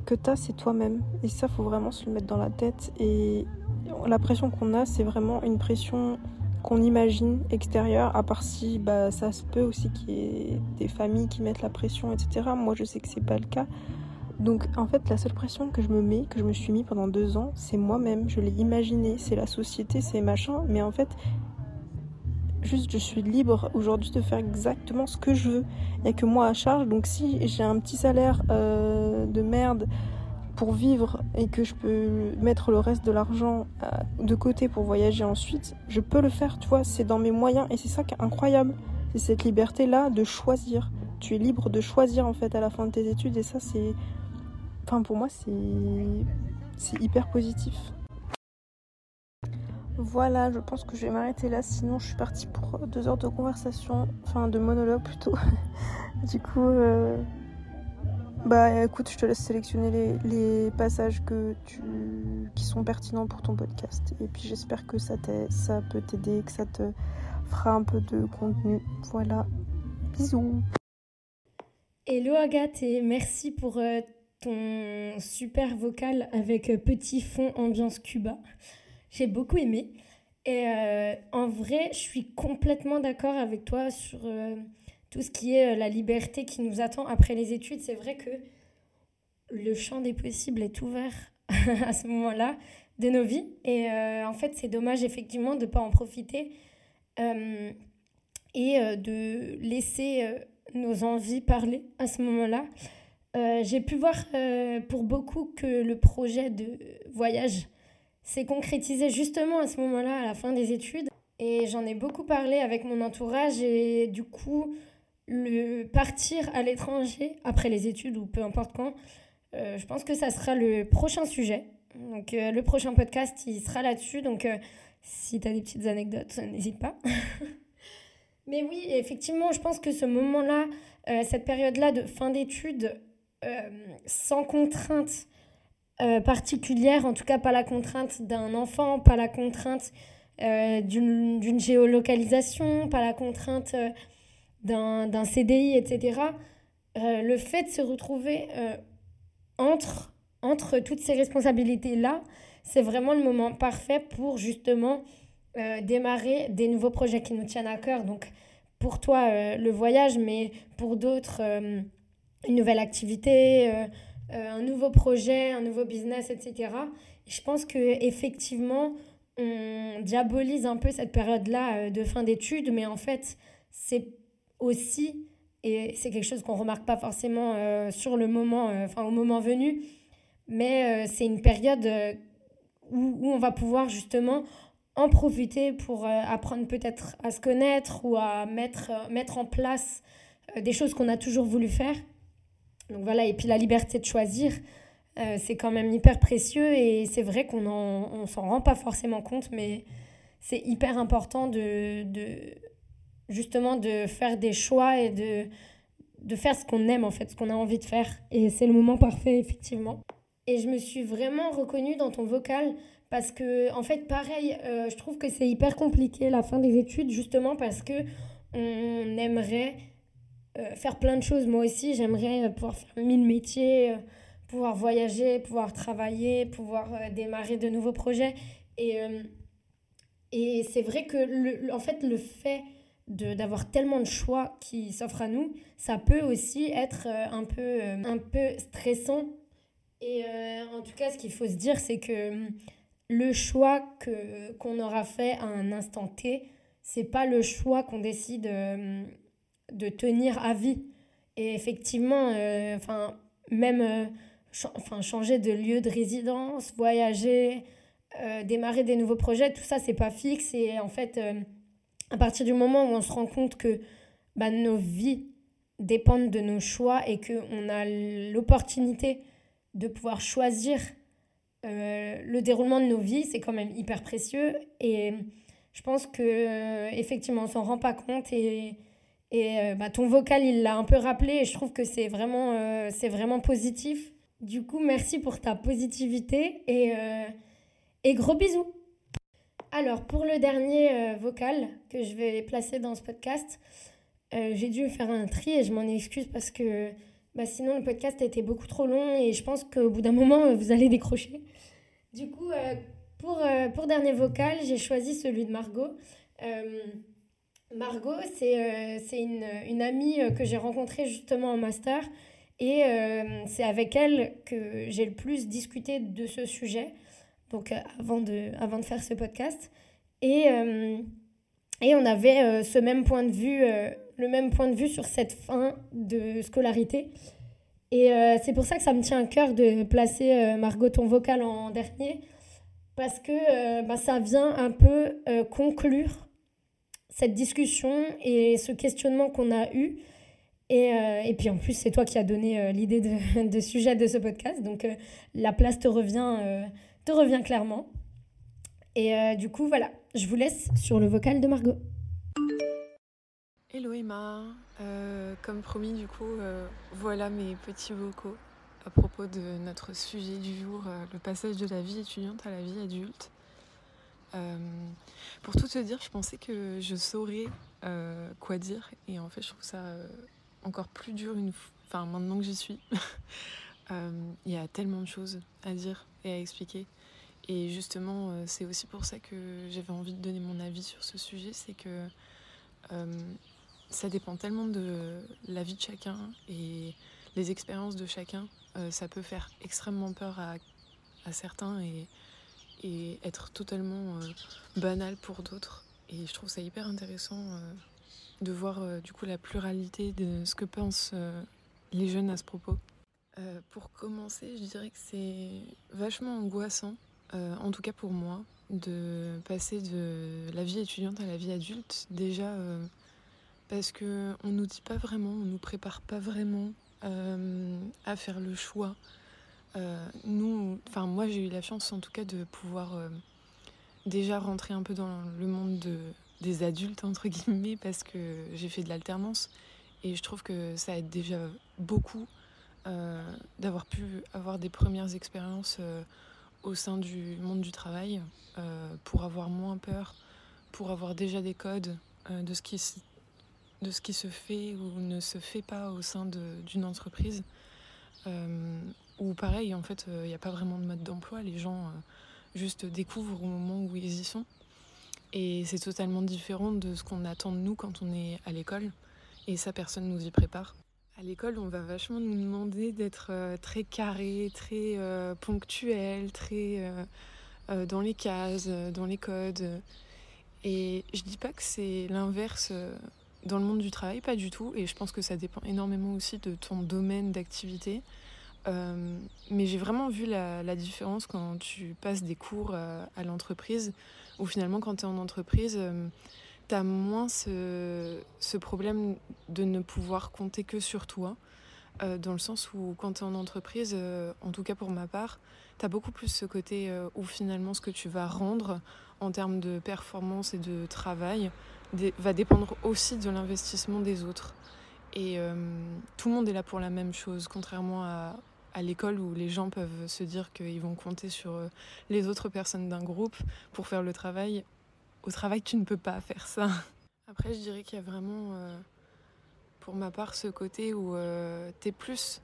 que t'as, c'est toi-même. Et ça, faut vraiment se le mettre dans la tête. Et la pression qu'on a, c'est vraiment une pression qu'on imagine extérieure, à part si bah, ça se peut aussi qu'il y ait des familles qui mettent la pression, etc. Moi, je sais que c'est pas le cas. Donc, en fait, la seule pression que je me mets, que je me suis mis pendant deux ans, c'est moi-même. Je l'ai imaginé. C'est la société, c'est machin. Mais en fait, juste je suis libre aujourd'hui de faire exactement ce que je veux. Il n'y a que moi à charge. Donc si j'ai un petit salaire euh, de merde pour vivre et que je peux mettre le reste de l'argent euh, de côté pour voyager ensuite, je peux le faire, tu vois, c'est dans mes moyens et c'est ça qui est incroyable. C'est cette liberté-là de choisir. Tu es libre de choisir en fait à la fin de tes études et ça c'est... Enfin pour moi c'est... C'est hyper positif. Voilà, je pense que je vais m'arrêter là, sinon je suis partie pour deux heures de conversation, enfin de monologue plutôt. du coup, euh, bah écoute, je te laisse sélectionner les, passages qui sont pertinents pour ton podcast. Et puis j'espère que ça, ça peut t'aider, que ça te fera un peu de contenu. Voilà, bisous. Hello Agathe et merci pour euh, ton super vocal avec euh, petit fond ambiance Cuba. J'ai beaucoup aimé. Et euh, en vrai, je suis complètement d'accord avec toi sur euh, tout ce qui est euh, la liberté qui nous attend après les études. C'est vrai que le champ des possibles est ouvert à ce moment-là de nos vies. Et en fait, c'est dommage effectivement de ne pas en profiter et de laisser nos envies parler à ce moment-là. J'ai pu voir pour beaucoup que le projet de voyage s'est concrétisé justement à ce moment-là, à la fin des études. Et j'en ai beaucoup parlé avec mon entourage et du coup, le partir à l'étranger après les études ou peu importe quand, euh, je pense que ça sera le prochain sujet. Donc euh, le prochain podcast, il sera là-dessus. Donc euh, si tu as des petites anecdotes, n'hésite pas. Mais oui, effectivement, je pense que ce moment-là, cette période-là de fin d'études, sans contrainte, euh, particulière, en tout cas pas la contrainte d'un enfant, pas la contrainte euh, d'une géolocalisation, pas la contrainte euh, d'un CDI, etc. le fait de se retrouver entre, entre toutes ces responsabilités-là, c'est vraiment le moment parfait pour justement démarrer des nouveaux projets qui nous tiennent à cœur. Donc pour toi, le voyage, mais pour d'autres, une nouvelle activité euh, un nouveau projet, un nouveau business, etc. je pense que effectivement, on diabolise un peu cette période-là euh, de fin d'études, mais en fait, c'est aussi, et c'est quelque chose qu'on remarque pas forcément euh, sur le moment, enfin au moment venu, mais c'est une période où, où, on va pouvoir justement en profiter pour apprendre peut-être à se connaître ou à mettre, mettre en place des choses qu'on a toujours voulu faire. Donc voilà, et puis la liberté de choisir, euh, c'est quand même hyper précieux et c'est vrai qu'on ne s'en rend pas forcément compte, mais c'est hyper important de, de, justement de faire des choix et de, de faire ce qu'on aime en fait, ce qu'on a envie de faire. Et c'est le moment parfait, effectivement. Et je me suis vraiment reconnue dans ton vocal parce que, en fait, pareil, euh, je trouve que c'est hyper compliqué la fin des études, justement parce que on aimerait euh, faire plein de choses. Moi aussi, j'aimerais euh, pouvoir faire mille métiers, euh, pouvoir voyager, pouvoir travailler, pouvoir démarrer de nouveaux projets. Et, et c'est vrai que le, en fait, le fait d'avoir tellement de choix qui s'offrent à nous, ça peut aussi être un peu, un peu stressant. Et en tout cas, ce qu'il faut se dire, c'est que le choix que qu'on aura fait à un instant T, c'est pas le choix qu'on décide de tenir à vie. Et effectivement, euh, même euh, changer de lieu de résidence, voyager, euh, démarrer des nouveaux projets, tout ça, c'est pas fixe. Et en fait, à partir du moment où on se rend compte que bah, nos vies dépendent de nos choix et qu'on a l'opportunité de pouvoir choisir le déroulement de nos vies, c'est quand même hyper précieux. Et je pense que effectivement, on s'en rend pas compte et et euh, bah, ton vocal, il l'a un peu rappelé et je trouve que c'est vraiment, euh, vraiment positif. Du coup, merci pour ta positivité et, euh, et gros bisous. Alors, pour le dernier vocal que je vais placer dans ce podcast, j'ai dû faire un tri et je m'en excuse parce que bah, sinon le podcast a été beaucoup trop long et je pense qu'au bout d'un moment, vous allez décrocher. Du coup, pour, pour dernier vocal, j'ai choisi celui de Margot. Margot, c'est euh, une, une, amie euh, que j'ai rencontrée justement en master et euh, c'est avec elle que j'ai le plus discuté de ce sujet, donc avant de, avant de faire ce podcast. Et, Et on avait ce même point de vue, le même point de vue sur cette fin de scolarité. Et c'est pour ça que ça me tient à cœur de placer Margot ton vocal en dernier, parce que bah, ça vient un peu conclure cette discussion et ce questionnement qu'on a eu. Et, euh, et, puis en plus, c'est toi qui as donné euh, l'idée de, sujet de ce podcast. Donc euh, la place te revient, te revient clairement. Et du coup, voilà, je vous laisse sur le vocal de Margot. Hello Emma, comme promis, du coup, voilà mes petits vocaux à propos de notre sujet du jour, le passage de la vie étudiante à la vie adulte. Euh, pour tout te dire, je pensais que je saurais euh, quoi dire et en fait je trouve ça euh, encore plus dur une enfin maintenant que j'y suis. Il y a tellement de choses à dire et à expliquer. Et justement, c'est aussi pour ça que j'avais envie de donner mon avis sur ce sujet, c'est que ça dépend tellement de la vie de chacun et les expériences de chacun. ça peut faire extrêmement peur à, à certains et et être totalement euh, banal pour d'autres. Et je trouve ça hyper intéressant euh, de voir euh, du coup la pluralité de ce que pensent les jeunes à ce propos. pour commencer, je dirais que c'est vachement angoissant, en tout cas pour moi, de passer de la vie étudiante à la vie adulte. Déjà parce que on nous dit pas vraiment, on nous prépare pas vraiment à faire le choix euh, nous, enfin moi j'ai eu la chance en tout cas de pouvoir euh, déjà rentrer un peu dans le monde de, des adultes entre guillemets parce que j'ai fait de l'alternance et je trouve que ça aide déjà beaucoup euh, d'avoir pu avoir des premières expériences au sein du monde du travail pour avoir moins peur, pour avoir déjà des codes de, ce qui, de ce qui se fait ou ne se fait pas au sein d'une entreprise. Ou pareil, en fait, il n'y a pas vraiment de mode d'emploi. Les gens euh, juste découvrent au moment où ils y sont. Et c'est totalement différent de ce qu'on attend de nous quand on est à l'école. Et ça, personne nous y prépare. À l'école, on va vachement nous demander d'être euh, très carré, très euh, ponctuel, très dans les cases, dans les codes. Et je dis pas que c'est l'inverse dans le monde du travail, pas du tout. Et je pense que ça dépend énormément aussi de ton domaine d'activité. Euh, mais j'ai vraiment vu la, différence quand tu passes des cours euh, à, l'entreprise, où finalement quand tu es en entreprise, euh, tu as moins ce, ce, problème de ne pouvoir compter que sur toi, dans le sens où quand tu es en entreprise, en tout cas pour ma part, tu as beaucoup plus ce côté où finalement ce que tu vas rendre en termes de performance et de travail va dépendre aussi de l'investissement des autres. Et tout le monde est là pour la même chose, contrairement à, à l'école où les gens peuvent se dire qu'ils vont compter sur euh, les autres personnes d'un groupe pour faire le travail. Au travail, tu ne peux pas faire ça. Après, je dirais qu'il y a vraiment, euh, pour ma part, ce côté où euh, tu es plus...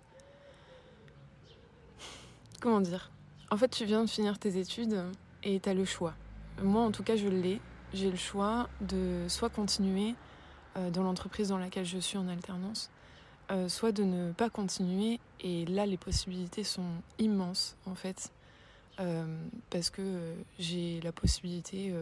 Comment dire? En fait, tu viens de finir tes études et tu as le choix. Moi, en tout cas, je l'ai. J'ai le choix de soit continuer dans l'entreprise dans laquelle je suis en alternance, euh, soit de ne pas continuer. Et là, les possibilités sont immenses, en fait, euh, parce que euh, j'ai la possibilité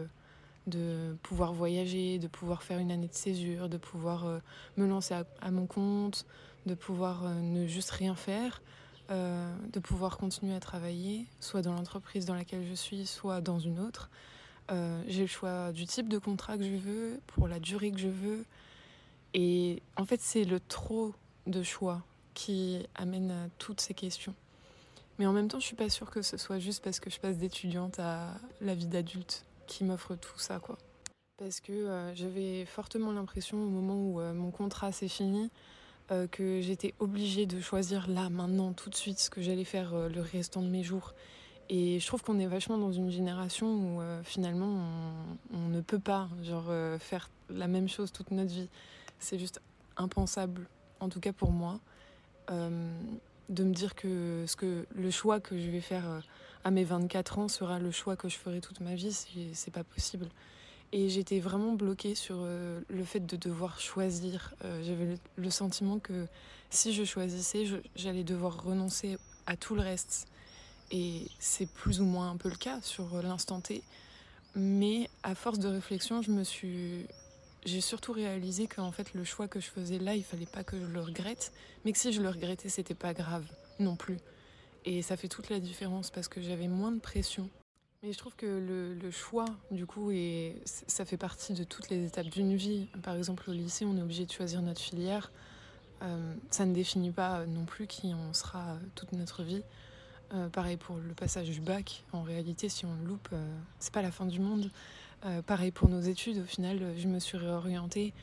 de pouvoir voyager, de pouvoir faire une année de césure, de pouvoir me lancer à, mon compte, de pouvoir ne juste rien faire, de pouvoir continuer à travailler, soit dans l'entreprise dans laquelle je suis, soit dans une autre. j'ai le choix du type de contrat que je veux, pour la durée que je veux. Et en fait, c'est le trop de choix qui amène à toutes ces questions. Mais en même temps, je suis pas sûre que ce soit juste parce que je passe d'étudiante à la vie d'adulte qui m'offre tout ça, quoi. Parce que euh, j'avais fortement l'impression au moment où euh, mon contrat s'est fini euh, que j'étais obligée de choisir là, maintenant, tout de suite, ce que j'allais faire le restant de mes jours. Et je trouve qu'on est vachement dans une génération où finalement on, on, ne peut pas genre, faire la même chose toute notre vie. C'est juste impensable en tout cas pour moi, euh, de me dire que, ce que le choix que je vais faire euh, à mes 24 ans sera le choix que je ferai toute ma vie, c'est pas possible. Et j'étais vraiment bloquée sur euh, le fait de devoir choisir. J'avais le, sentiment que si je choisissais, j'allais devoir renoncer à tout le reste. Et c'est plus ou moins un peu le cas sur l'instant T. Mais à force de réflexion, je me suis j'ai surtout réalisé qu'en fait le choix que je faisais là, il fallait pas que je le regrette, mais que si je le regrettais, c'était pas grave non plus. Et ça fait toute la différence parce que j'avais moins de pression. Mais je trouve que le, choix, du coup, et ça fait partie de toutes les étapes d'une vie. Par exemple, au lycée, on est obligé de choisir notre filière. Euh, ça ne définit pas non plus qui on sera toute notre vie. Euh, pareil pour le passage du bac. En réalité, si on le loupe, euh, c'est pas la fin du monde. Euh, pareil pour nos études. Au final, je me suis réorientée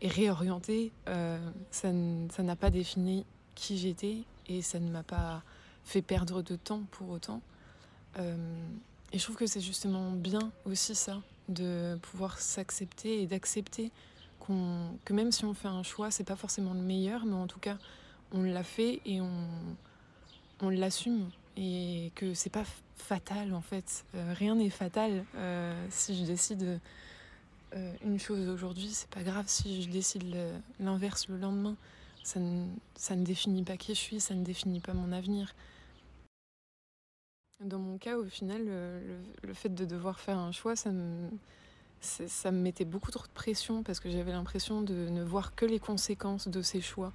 et réorientée. Euh, ça n'a pas défini qui j'étais et ça ne m'a pas fait perdre de temps pour autant. Euh, et je trouve que c'est justement bien aussi ça, de pouvoir s'accepter et d'accepter qu'on que même si on fait un choix, c'est pas forcément le meilleur, mais en tout cas, on l'a fait et on, on l'assume et que c'est pas fatal en fait. Euh, rien n'est fatal. Euh, si je décide euh, une chose aujourd'hui, c'est pas grave si je décide l'inverse le, le lendemain. Ça ne, ça ne définit pas qui je suis, ça ne définit pas mon avenir. Dans mon cas, au final, le, le fait de devoir faire un choix, ça me, ça me mettait beaucoup trop de pression parce que j'avais l'impression de ne voir que les conséquences de ces choix.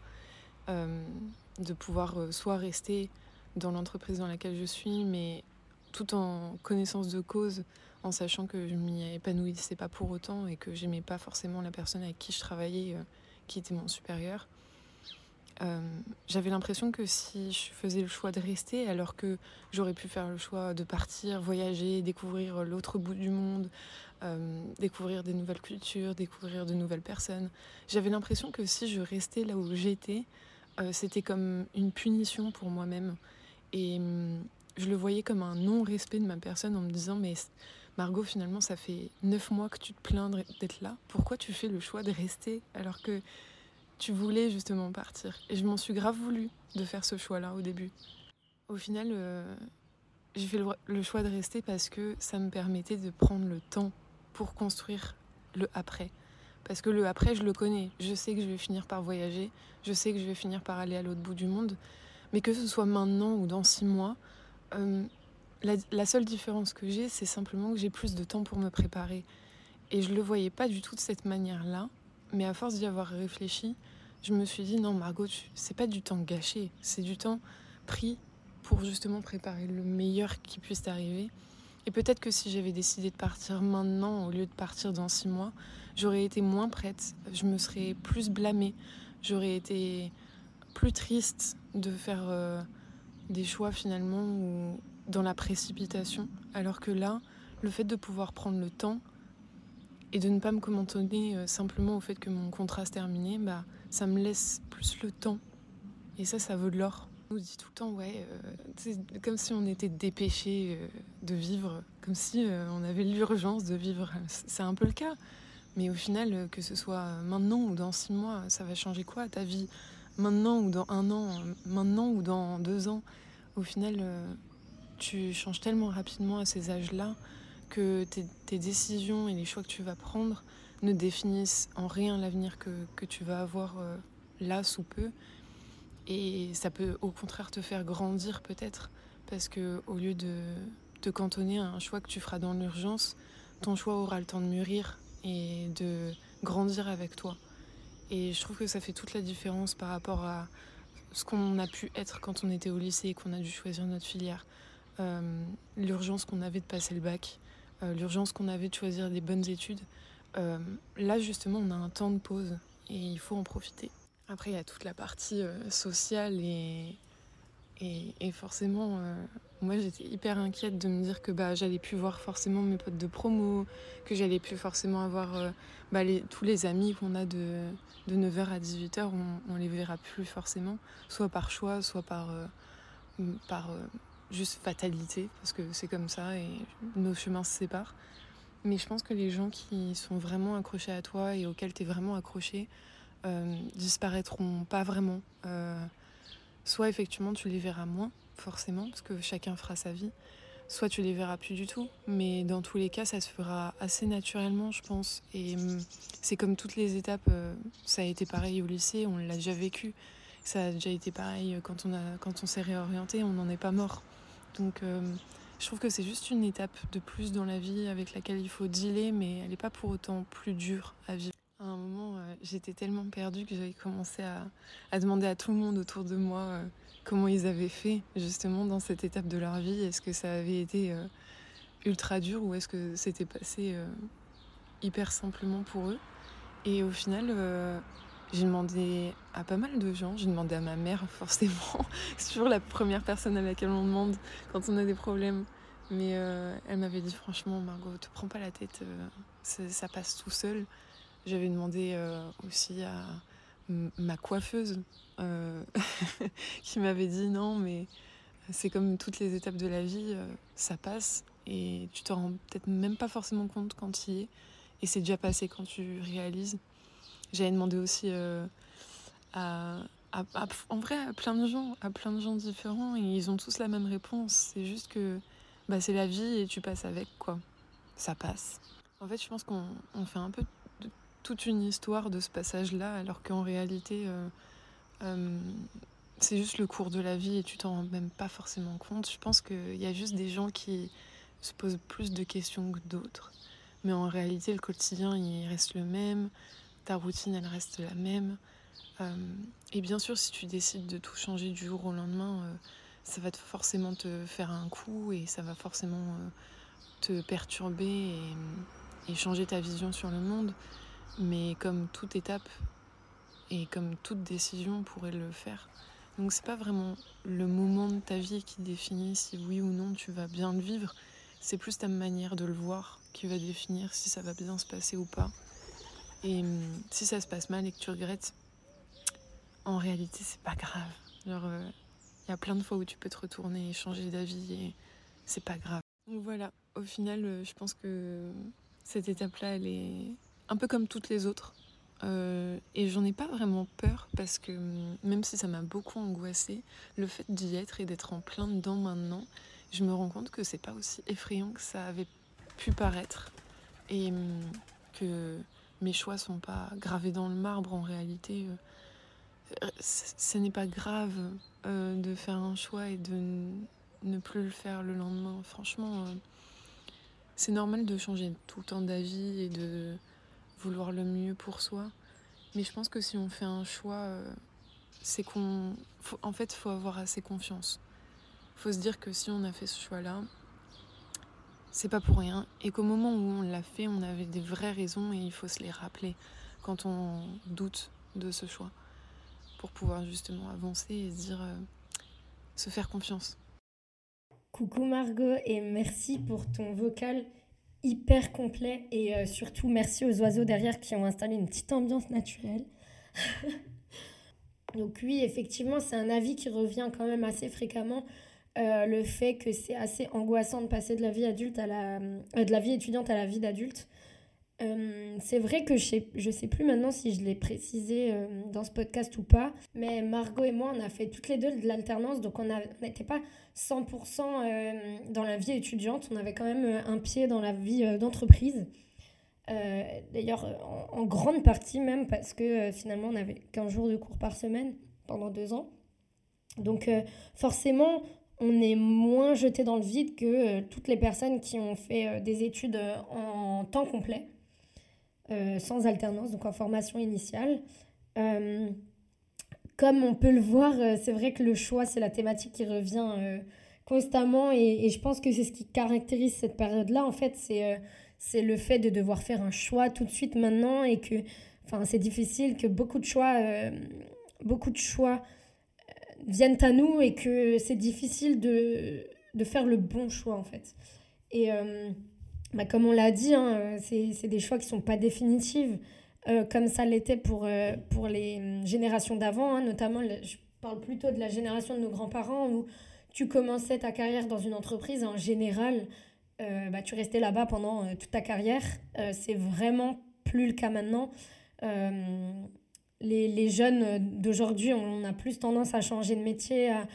De pouvoir soit rester dans l'entreprise dans laquelle je suis, mais tout en connaissance de cause, en sachant que je m'y épanouissais pas pour autant et que j'aimais pas forcément la personne avec qui je travaillais, euh, qui était mon supérieur. Euh, j'avais l'impression que si je faisais le choix de rester, alors que j'aurais pu faire le choix de partir, voyager, découvrir l'autre bout du monde, euh, découvrir des nouvelles cultures, découvrir de nouvelles personnes, j'avais l'impression que si je restais là où j'étais, c'était comme une punition pour moi-même. Et hum, je le voyais comme un non-respect de ma personne en me disant mais Margot finalement ça fait neuf mois que tu te plains d'être là, pourquoi tu fais le choix de rester alors que tu voulais justement partir? Et je m'en suis grave voulu de faire ce choix-là au début. Au final, euh, j'ai fait le, le, choix de rester parce que ça me permettait de prendre le temps pour construire le après. Parce que le après, je le connais. Je sais que je vais finir par voyager. Je sais que je vais finir par aller à l'autre bout du monde. Mais que ce soit maintenant ou dans six mois, euh, la, seule différence que j'ai, c'est simplement que j'ai plus de temps pour me préparer. Et je le voyais pas du tout de cette manière-là. Mais à force d'y avoir réfléchi, je me suis dit non, Margot, c'est pas du temps gâché, c'est du temps pris pour justement préparer le meilleur qui puisse t'arriver. Et peut-être que si j'avais décidé de partir maintenant au lieu de partir dans six mois, j'aurais été moins prête, je me serais plus blâmée, j'aurais été plus triste de faire euh, des choix finalement ou dans la précipitation. Alors que là, le fait de pouvoir prendre le temps, et de ne pas me commentonner euh, simplement au fait que mon contrat se terminé, bah, ça me laisse plus le temps. Et ça, ça vaut de l'or. On nous dit tout le temps, ouais, euh, c'est comme si on était dépêché euh, de vivre, comme si euh, on avait l'urgence de vivre. C'est un peu le cas. Mais au final, euh, que ce soit maintenant ou dans six mois, ça va changer quoi ta vie? Maintenant ou dans un an, maintenant ou dans deux ans Au final, euh, tu changes tellement rapidement à ces âges-là que tes, décisions et les choix que tu vas prendre ne définissent en rien l'avenir que, que, tu vas avoir euh, là sous peu. Et ça peut au contraire te faire grandir peut-être, parce que au lieu de te cantonner à un choix que tu feras dans l'urgence, ton choix aura le temps de mûrir et de grandir avec toi. Et je trouve que ça fait toute la différence par rapport à ce qu'on a pu être quand on était au lycée et qu'on a dû choisir notre filière. Euh, L'urgence qu'on avait de passer le bac, euh, l'urgence qu'on avait de choisir des bonnes études. Euh, là, justement, on a un temps de pause et il faut en profiter. Après, il y a toute la partie sociale et, et, forcément, moi, j'étais hyper inquiète de me dire que bah, j'allais plus voir forcément mes potes de promo, que j'allais plus forcément avoir euh, bah, les, tous les amis qu'on a de, de 9h à 18h, on, on les verra plus forcément, soit par choix, soit par, par juste fatalité, parce que c'est comme ça et nos chemins se séparent. Mais je pense que les gens qui sont vraiment accrochés à toi et auxquels tu es vraiment accroché euh, disparaîtront pas vraiment. Euh, soit effectivement tu les verras moins, forcément, parce que chacun fera sa vie, soit tu les verras plus du tout. Mais dans tous les cas, ça se fera assez naturellement, je pense. Et c'est comme toutes les étapes, euh, ça a été pareil au lycée, on l'a déjà vécu. Ça a déjà été pareil quand on, a, quand on s'est réorienté, on n'en est pas mort. Donc euh, je trouve que c'est juste une étape de plus dans la vie avec laquelle il faut dealer, mais elle n'est pas pour autant plus dure à vivre. À un j'étais tellement perdue que j'avais commencé à, demander à tout le monde autour de moi comment ils avaient fait justement dans cette étape de leur vie. Est-ce que ça avait été ultra dur ou est-ce que c'était passé hyper simplement pour eux? Et au final, j'ai demandé à pas mal de gens. J'ai demandé à ma mère, forcément. C'est toujours la première personne à laquelle on demande quand on a des problèmes. Mais euh, elle m'avait dit franchement, Margot, te prends pas la tête, euh, ça, passe tout seul. J'avais demandé euh, aussi à ma coiffeuse qui m'avait dit non, mais c'est comme toutes les étapes de la vie, ça passe et tu te rends peut-être même pas forcément compte quand tu y es. Et c'est déjà passé quand tu réalises. J'avais demandé aussi à, en vrai à plein de gens, à plein de gens différents et ils ont tous la même réponse. C'est juste que bah, c'est la vie et tu passes avec, quoi. Ça passe. En fait, je pense qu'on fait un peu toute une histoire de ce passage-là, alors qu'en réalité, euh, euh, c'est juste le cours de la vie et tu t'en rends même pas forcément compte. Je pense qu'il y a juste des gens qui se posent plus de questions que d'autres. Mais en réalité, le quotidien, il reste le même. Ta routine, elle reste la même. Euh, et bien sûr, si tu décides de tout changer du jour au lendemain, ça va forcément te faire un coup et ça va forcément euh, te perturber et, changer ta vision sur le monde. Mais comme toute étape et comme toute décision pourrait le faire. Donc c'est pas vraiment le moment de ta vie qui définit si oui ou non tu vas bien le vivre. C'est plus ta manière de le voir qui va définir si ça va bien se passer ou pas. Et hum, si ça se passe mal et que tu regrettes, en réalité c'est pas grave. Genre, euh, il y a plein de fois où tu peux te retourner et changer d'avis et c'est pas grave. Donc voilà, au final, euh, je pense que cette étape-là, elle est un peu comme toutes les autres. Euh, et j'en ai pas vraiment peur parce que mm, même si ça m'a beaucoup angoissé, le fait d'y être et d'être en plein dedans maintenant, je me rends compte que c'est pas aussi effrayant que ça avait pu paraître et mm, que mes choix sont pas gravés dans le marbre en réalité. Euh, ce n'est pas grave euh, de faire un choix et de ne plus le faire le lendemain. Franchement, euh, c'est normal de changer tout le temps d'avis et de vouloir le mieux pour soi. Mais je pense que si on fait un choix, euh, c'est qu'on. En fait, faut avoir assez confiance. Faut se dire que si on a fait ce choix-là, c'est pas pour rien. Et qu'au moment où on l'a fait, on avait des vraies raisons et il faut se les rappeler quand on doute de ce choix pour pouvoir justement avancer et se dire, euh, se faire confiance. Coucou Margot et merci pour ton vocal hyper complet et euh, surtout merci aux oiseaux derrière qui ont installé une petite ambiance naturelle. Donc oui, effectivement, c'est un avis qui revient quand même assez fréquemment. Euh, le fait que c'est assez angoissant de passer de la vie adulte à la de la vie étudiante à la vie d'adulte euh, c'est vrai que je sais, sais plus maintenant si je l'ai précisé euh, dans ce podcast ou pas, mais Margot et moi, on a fait toutes les deux de l'alternance, donc on n'était pas 100% euh, dans la vie étudiante, on avait quand même un pied dans la vie d'entreprise. D'ailleurs, en, grande partie même, parce que finalement, on avait 15 jours de cours par semaine pendant deux ans. Donc forcément, on est moins jeté dans le vide que toutes les personnes qui ont fait des études en temps complet. Euh, sans alternance, donc en formation initiale. Euh, comme on peut le voir, euh, c'est vrai que le choix, c'est la thématique qui revient constamment et, et, je pense que c'est ce qui caractérise cette période-là. En fait, c'est c'est le fait de devoir faire un choix tout de suite maintenant et que c'est difficile, que beaucoup de choix, beaucoup de choix viennent à nous et que c'est difficile de, de, faire le bon choix en fait. Et bah, comme on l'a dit, hein, euh, c'est des choix qui ne sont pas définitifs, euh, comme ça l'était pour, euh, pour les hum, générations d'avant, hein, notamment, je parle plutôt de la génération de nos grands-parents, où tu commençais ta carrière dans une entreprise, en général, bah, tu restais là-bas pendant toute ta carrière. c'est vraiment plus le cas maintenant. Les, les, jeunes d'aujourd'hui, on a plus tendance à changer de métier, à,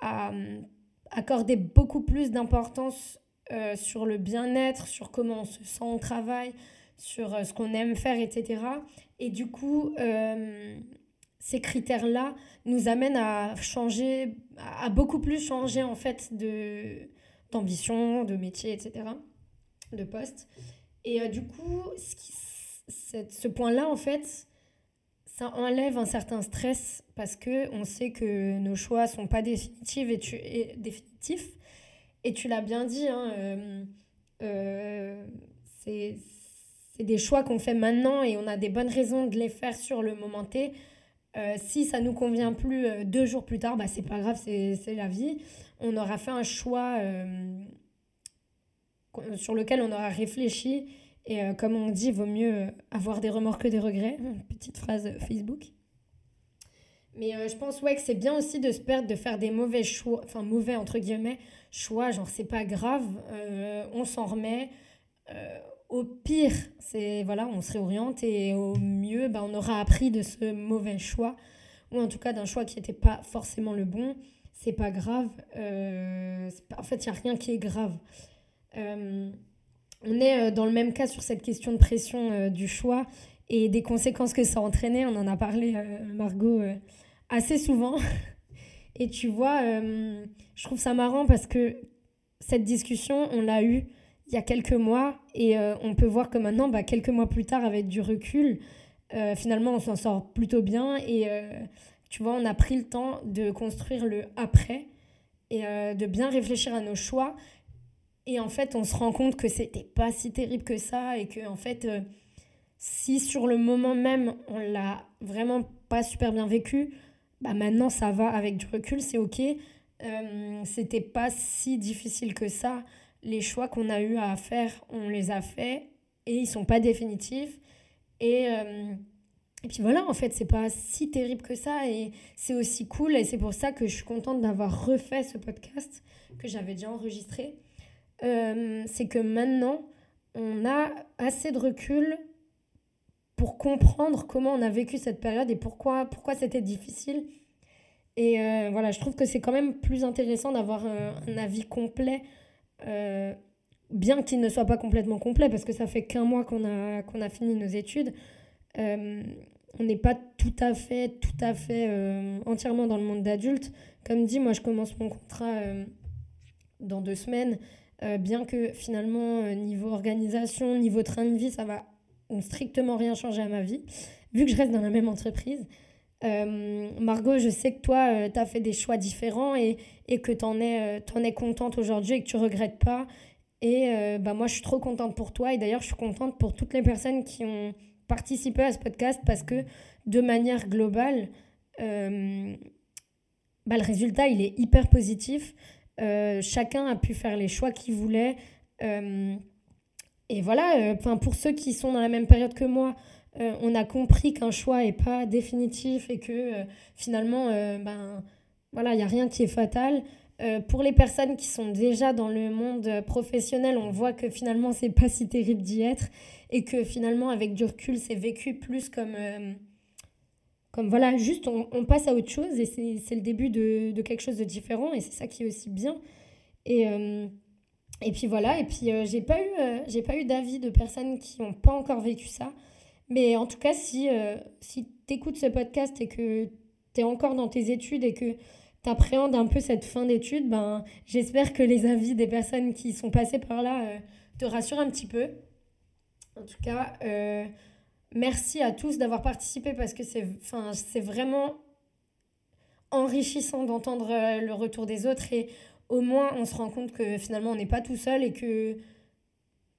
à hum, accorder beaucoup plus d'importance euh, sur le bien-être, sur comment on se sent au travail, sur euh, ce qu'on aime faire, etc. Et du coup, euh, ces critères-là nous amènent à changer, à beaucoup plus changer en fait de, d'ambition, de métier, etc., de poste. Et du coup, ce, point-là, en fait, ça enlève un certain stress parce que on sait que nos choix sont pas définitifs et définitifs. Et tu l'as bien dit, hein, euh, euh, c'est des choix qu'on fait maintenant et on a des bonnes raisons de les faire sur le moment T. Euh, si ça nous convient plus deux jours plus tard, bah, c'est pas grave, c'est la vie. On aura fait un choix sur lequel on aura réfléchi et euh, comme on dit, vaut mieux euh, avoir des remords que des regrets. Petite phrase Facebook. Mais euh, je pense ouais, que c'est bien aussi de se perdre, de faire des mauvais choix, enfin mauvais entre guillemets, choix, genre c'est pas grave, on s'en remet. au pire, c'est voilà, on se réoriente et au mieux, bah, on aura appris de ce mauvais choix, ou en tout cas d'un choix qui n'était pas forcément le bon. C'est pas grave. en fait, il n'y a rien qui est grave on est euh, dans le même cas sur cette question de pression euh, du choix et des conséquences que ça entraînait. On en a parlé, euh, Margot, assez souvent. Et tu vois, je trouve ça marrant parce que cette discussion, on l'a eue il y a quelques mois et on peut voir que maintenant, bah, quelques mois plus tard, avec du recul, finalement, on s'en sort plutôt bien et tu vois, on a pris le temps de construire le après et de bien réfléchir à nos choix et en fait, on se rend compte que c'était pas si terrible que ça et que en fait, euh, si sur le moment même on l'a vraiment pas super bien vécu, bah maintenant ça va avec du recul, c'est ok. Euh, c'était pas si difficile que ça. Les choix qu'on a eu à faire, on les a faits et ils sont pas définitifs. Et, euh, et puis voilà, en fait, c'est pas si terrible que ça et c'est aussi cool. Et c'est pour ça que je suis contente d'avoir refait ce podcast que j'avais déjà enregistré euh, c'est que maintenant, on a assez de recul pour comprendre comment on a vécu cette période et pourquoi, pourquoi c'était difficile. Et euh, voilà, je trouve que c'est quand même plus intéressant d'avoir un, avis complet, euh, bien qu'il ne soit pas complètement complet, parce que ça fait qu'un mois qu'on a, qu'on a fini nos études. on n'est pas tout à fait, tout à fait entièrement dans le monde d'adulte. Comme dit, moi, je commence mon contrat dans deux semaines. Euh, bien que finalement, euh, niveau organisation, niveau train de vie, ça va strictement rien changer à ma vie, vu que je reste dans la même entreprise. Euh, Margot, je sais que toi, tu as fait des choix différents et, et que tu en, es, en es contente aujourd'hui et que tu regrettes pas. Et bah, moi, je suis trop contente pour toi. Et d'ailleurs, je suis contente pour toutes les personnes qui ont participé à ce podcast parce que de manière globale, bah, le résultat, il est hyper positif. Euh, chacun a pu faire les choix qu'il voulait. Euh, et voilà, euh, enfin pour ceux qui sont dans la même période que moi, on a compris qu'un choix n'est pas définitif et que finalement, ben, voilà, il n'y a rien qui est fatal. pour les personnes qui sont déjà dans le monde professionnel, on voit que finalement, c'est pas si terrible d'y être et que finalement, avec du recul, c'est vécu plus comme comme voilà, juste on, passe à autre chose et c'est le début de, de, quelque chose de différent et c'est ça qui est aussi bien. Et, euh, et puis voilà, et puis euh, j'ai pas eu, euh, eu d'avis de personnes qui n'ont pas encore vécu ça. Mais en tout cas, si, si tu ce podcast et que tu es encore dans tes études et que tu appréhendes un peu cette fin d'études, ben, j'espère que les avis des personnes qui sont passées par là te rassurent un petit peu. En tout cas, Merci à tous d'avoir participé parce que c'est vraiment enrichissant d'entendre euh, le retour des autres au moins on se rend compte que finalement on n'est pas tout seul et que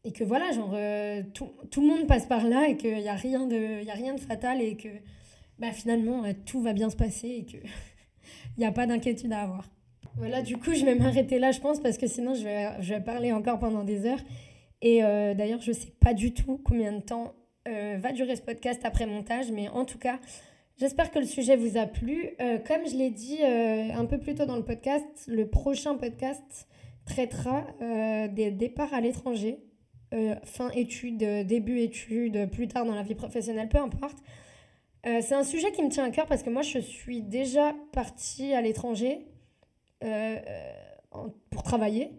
et que voilà genre euh, tout, tout, le monde passe par là et qu'il n'y a rien de y a rien de fatal et que bah, finalement euh, tout va bien se passer et que il n'y a pas d'inquiétude à avoir. Voilà, du coup, je vais m'arrêter là, je pense, parce que sinon, je vais, je vais parler encore pendant des heures. Et d'ailleurs, je sais pas du tout combien de temps euh, va durer ce podcast après montage, mais en tout cas, j'espère que le sujet vous a plu. Euh, comme je l'ai dit euh, un peu plus tôt dans le podcast, le prochain podcast traitera des départs à l'étranger, fin études, début études, plus tard dans la vie professionnelle, peu importe. c'est un sujet qui me tient à cœur parce que moi, je suis déjà partie à l'étranger pour travailler.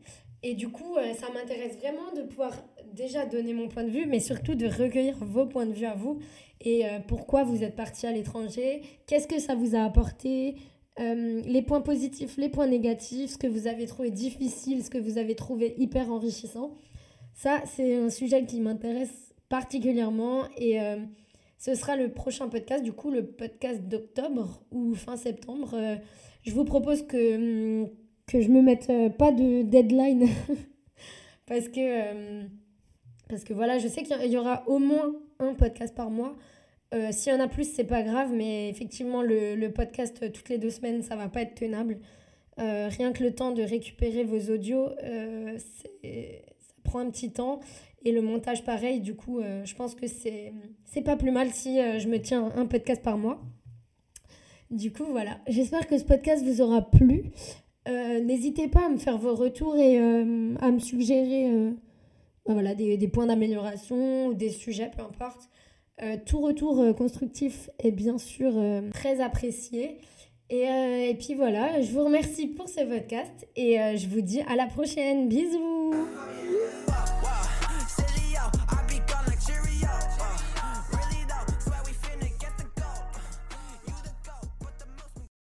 Et du coup, ça m'intéresse vraiment de pouvoir déjà donner mon point de vue, mais surtout de recueillir vos points de vue à vous et euh, pourquoi vous êtes parti à l'étranger, qu'est-ce que ça vous a apporté, euh, les points positifs, les points négatifs, ce que vous avez trouvé difficile, ce que vous avez trouvé hyper enrichissant. Ça, c'est un sujet qui m'intéresse particulièrement et euh, ce sera le prochain podcast, du coup le podcast d'octobre ou fin septembre. je vous propose que, hum, que je me mette pas de deadline parce que parce que voilà, je sais qu'il y aura au moins un podcast par mois. Euh, S'il y en a plus, c'est pas grave, mais effectivement, le, podcast toutes les deux semaines, ça va pas être tenable. Euh, rien que le temps de récupérer vos audios, euh, ça prend un petit temps. Et le montage, pareil, du coup, euh, je pense que c'est pas plus mal si je me tiens un podcast par mois. Du coup, voilà. J'espère que ce podcast vous aura plu. N'hésitez pas à me faire vos retours et à me suggérer voilà, des, des points d'amélioration, des sujets, peu importe. Euh, tout retour euh, constructif est bien sûr euh, très apprécié. Et, et, puis voilà, je vous remercie pour ce podcast et je vous dis à la prochaine. Bisous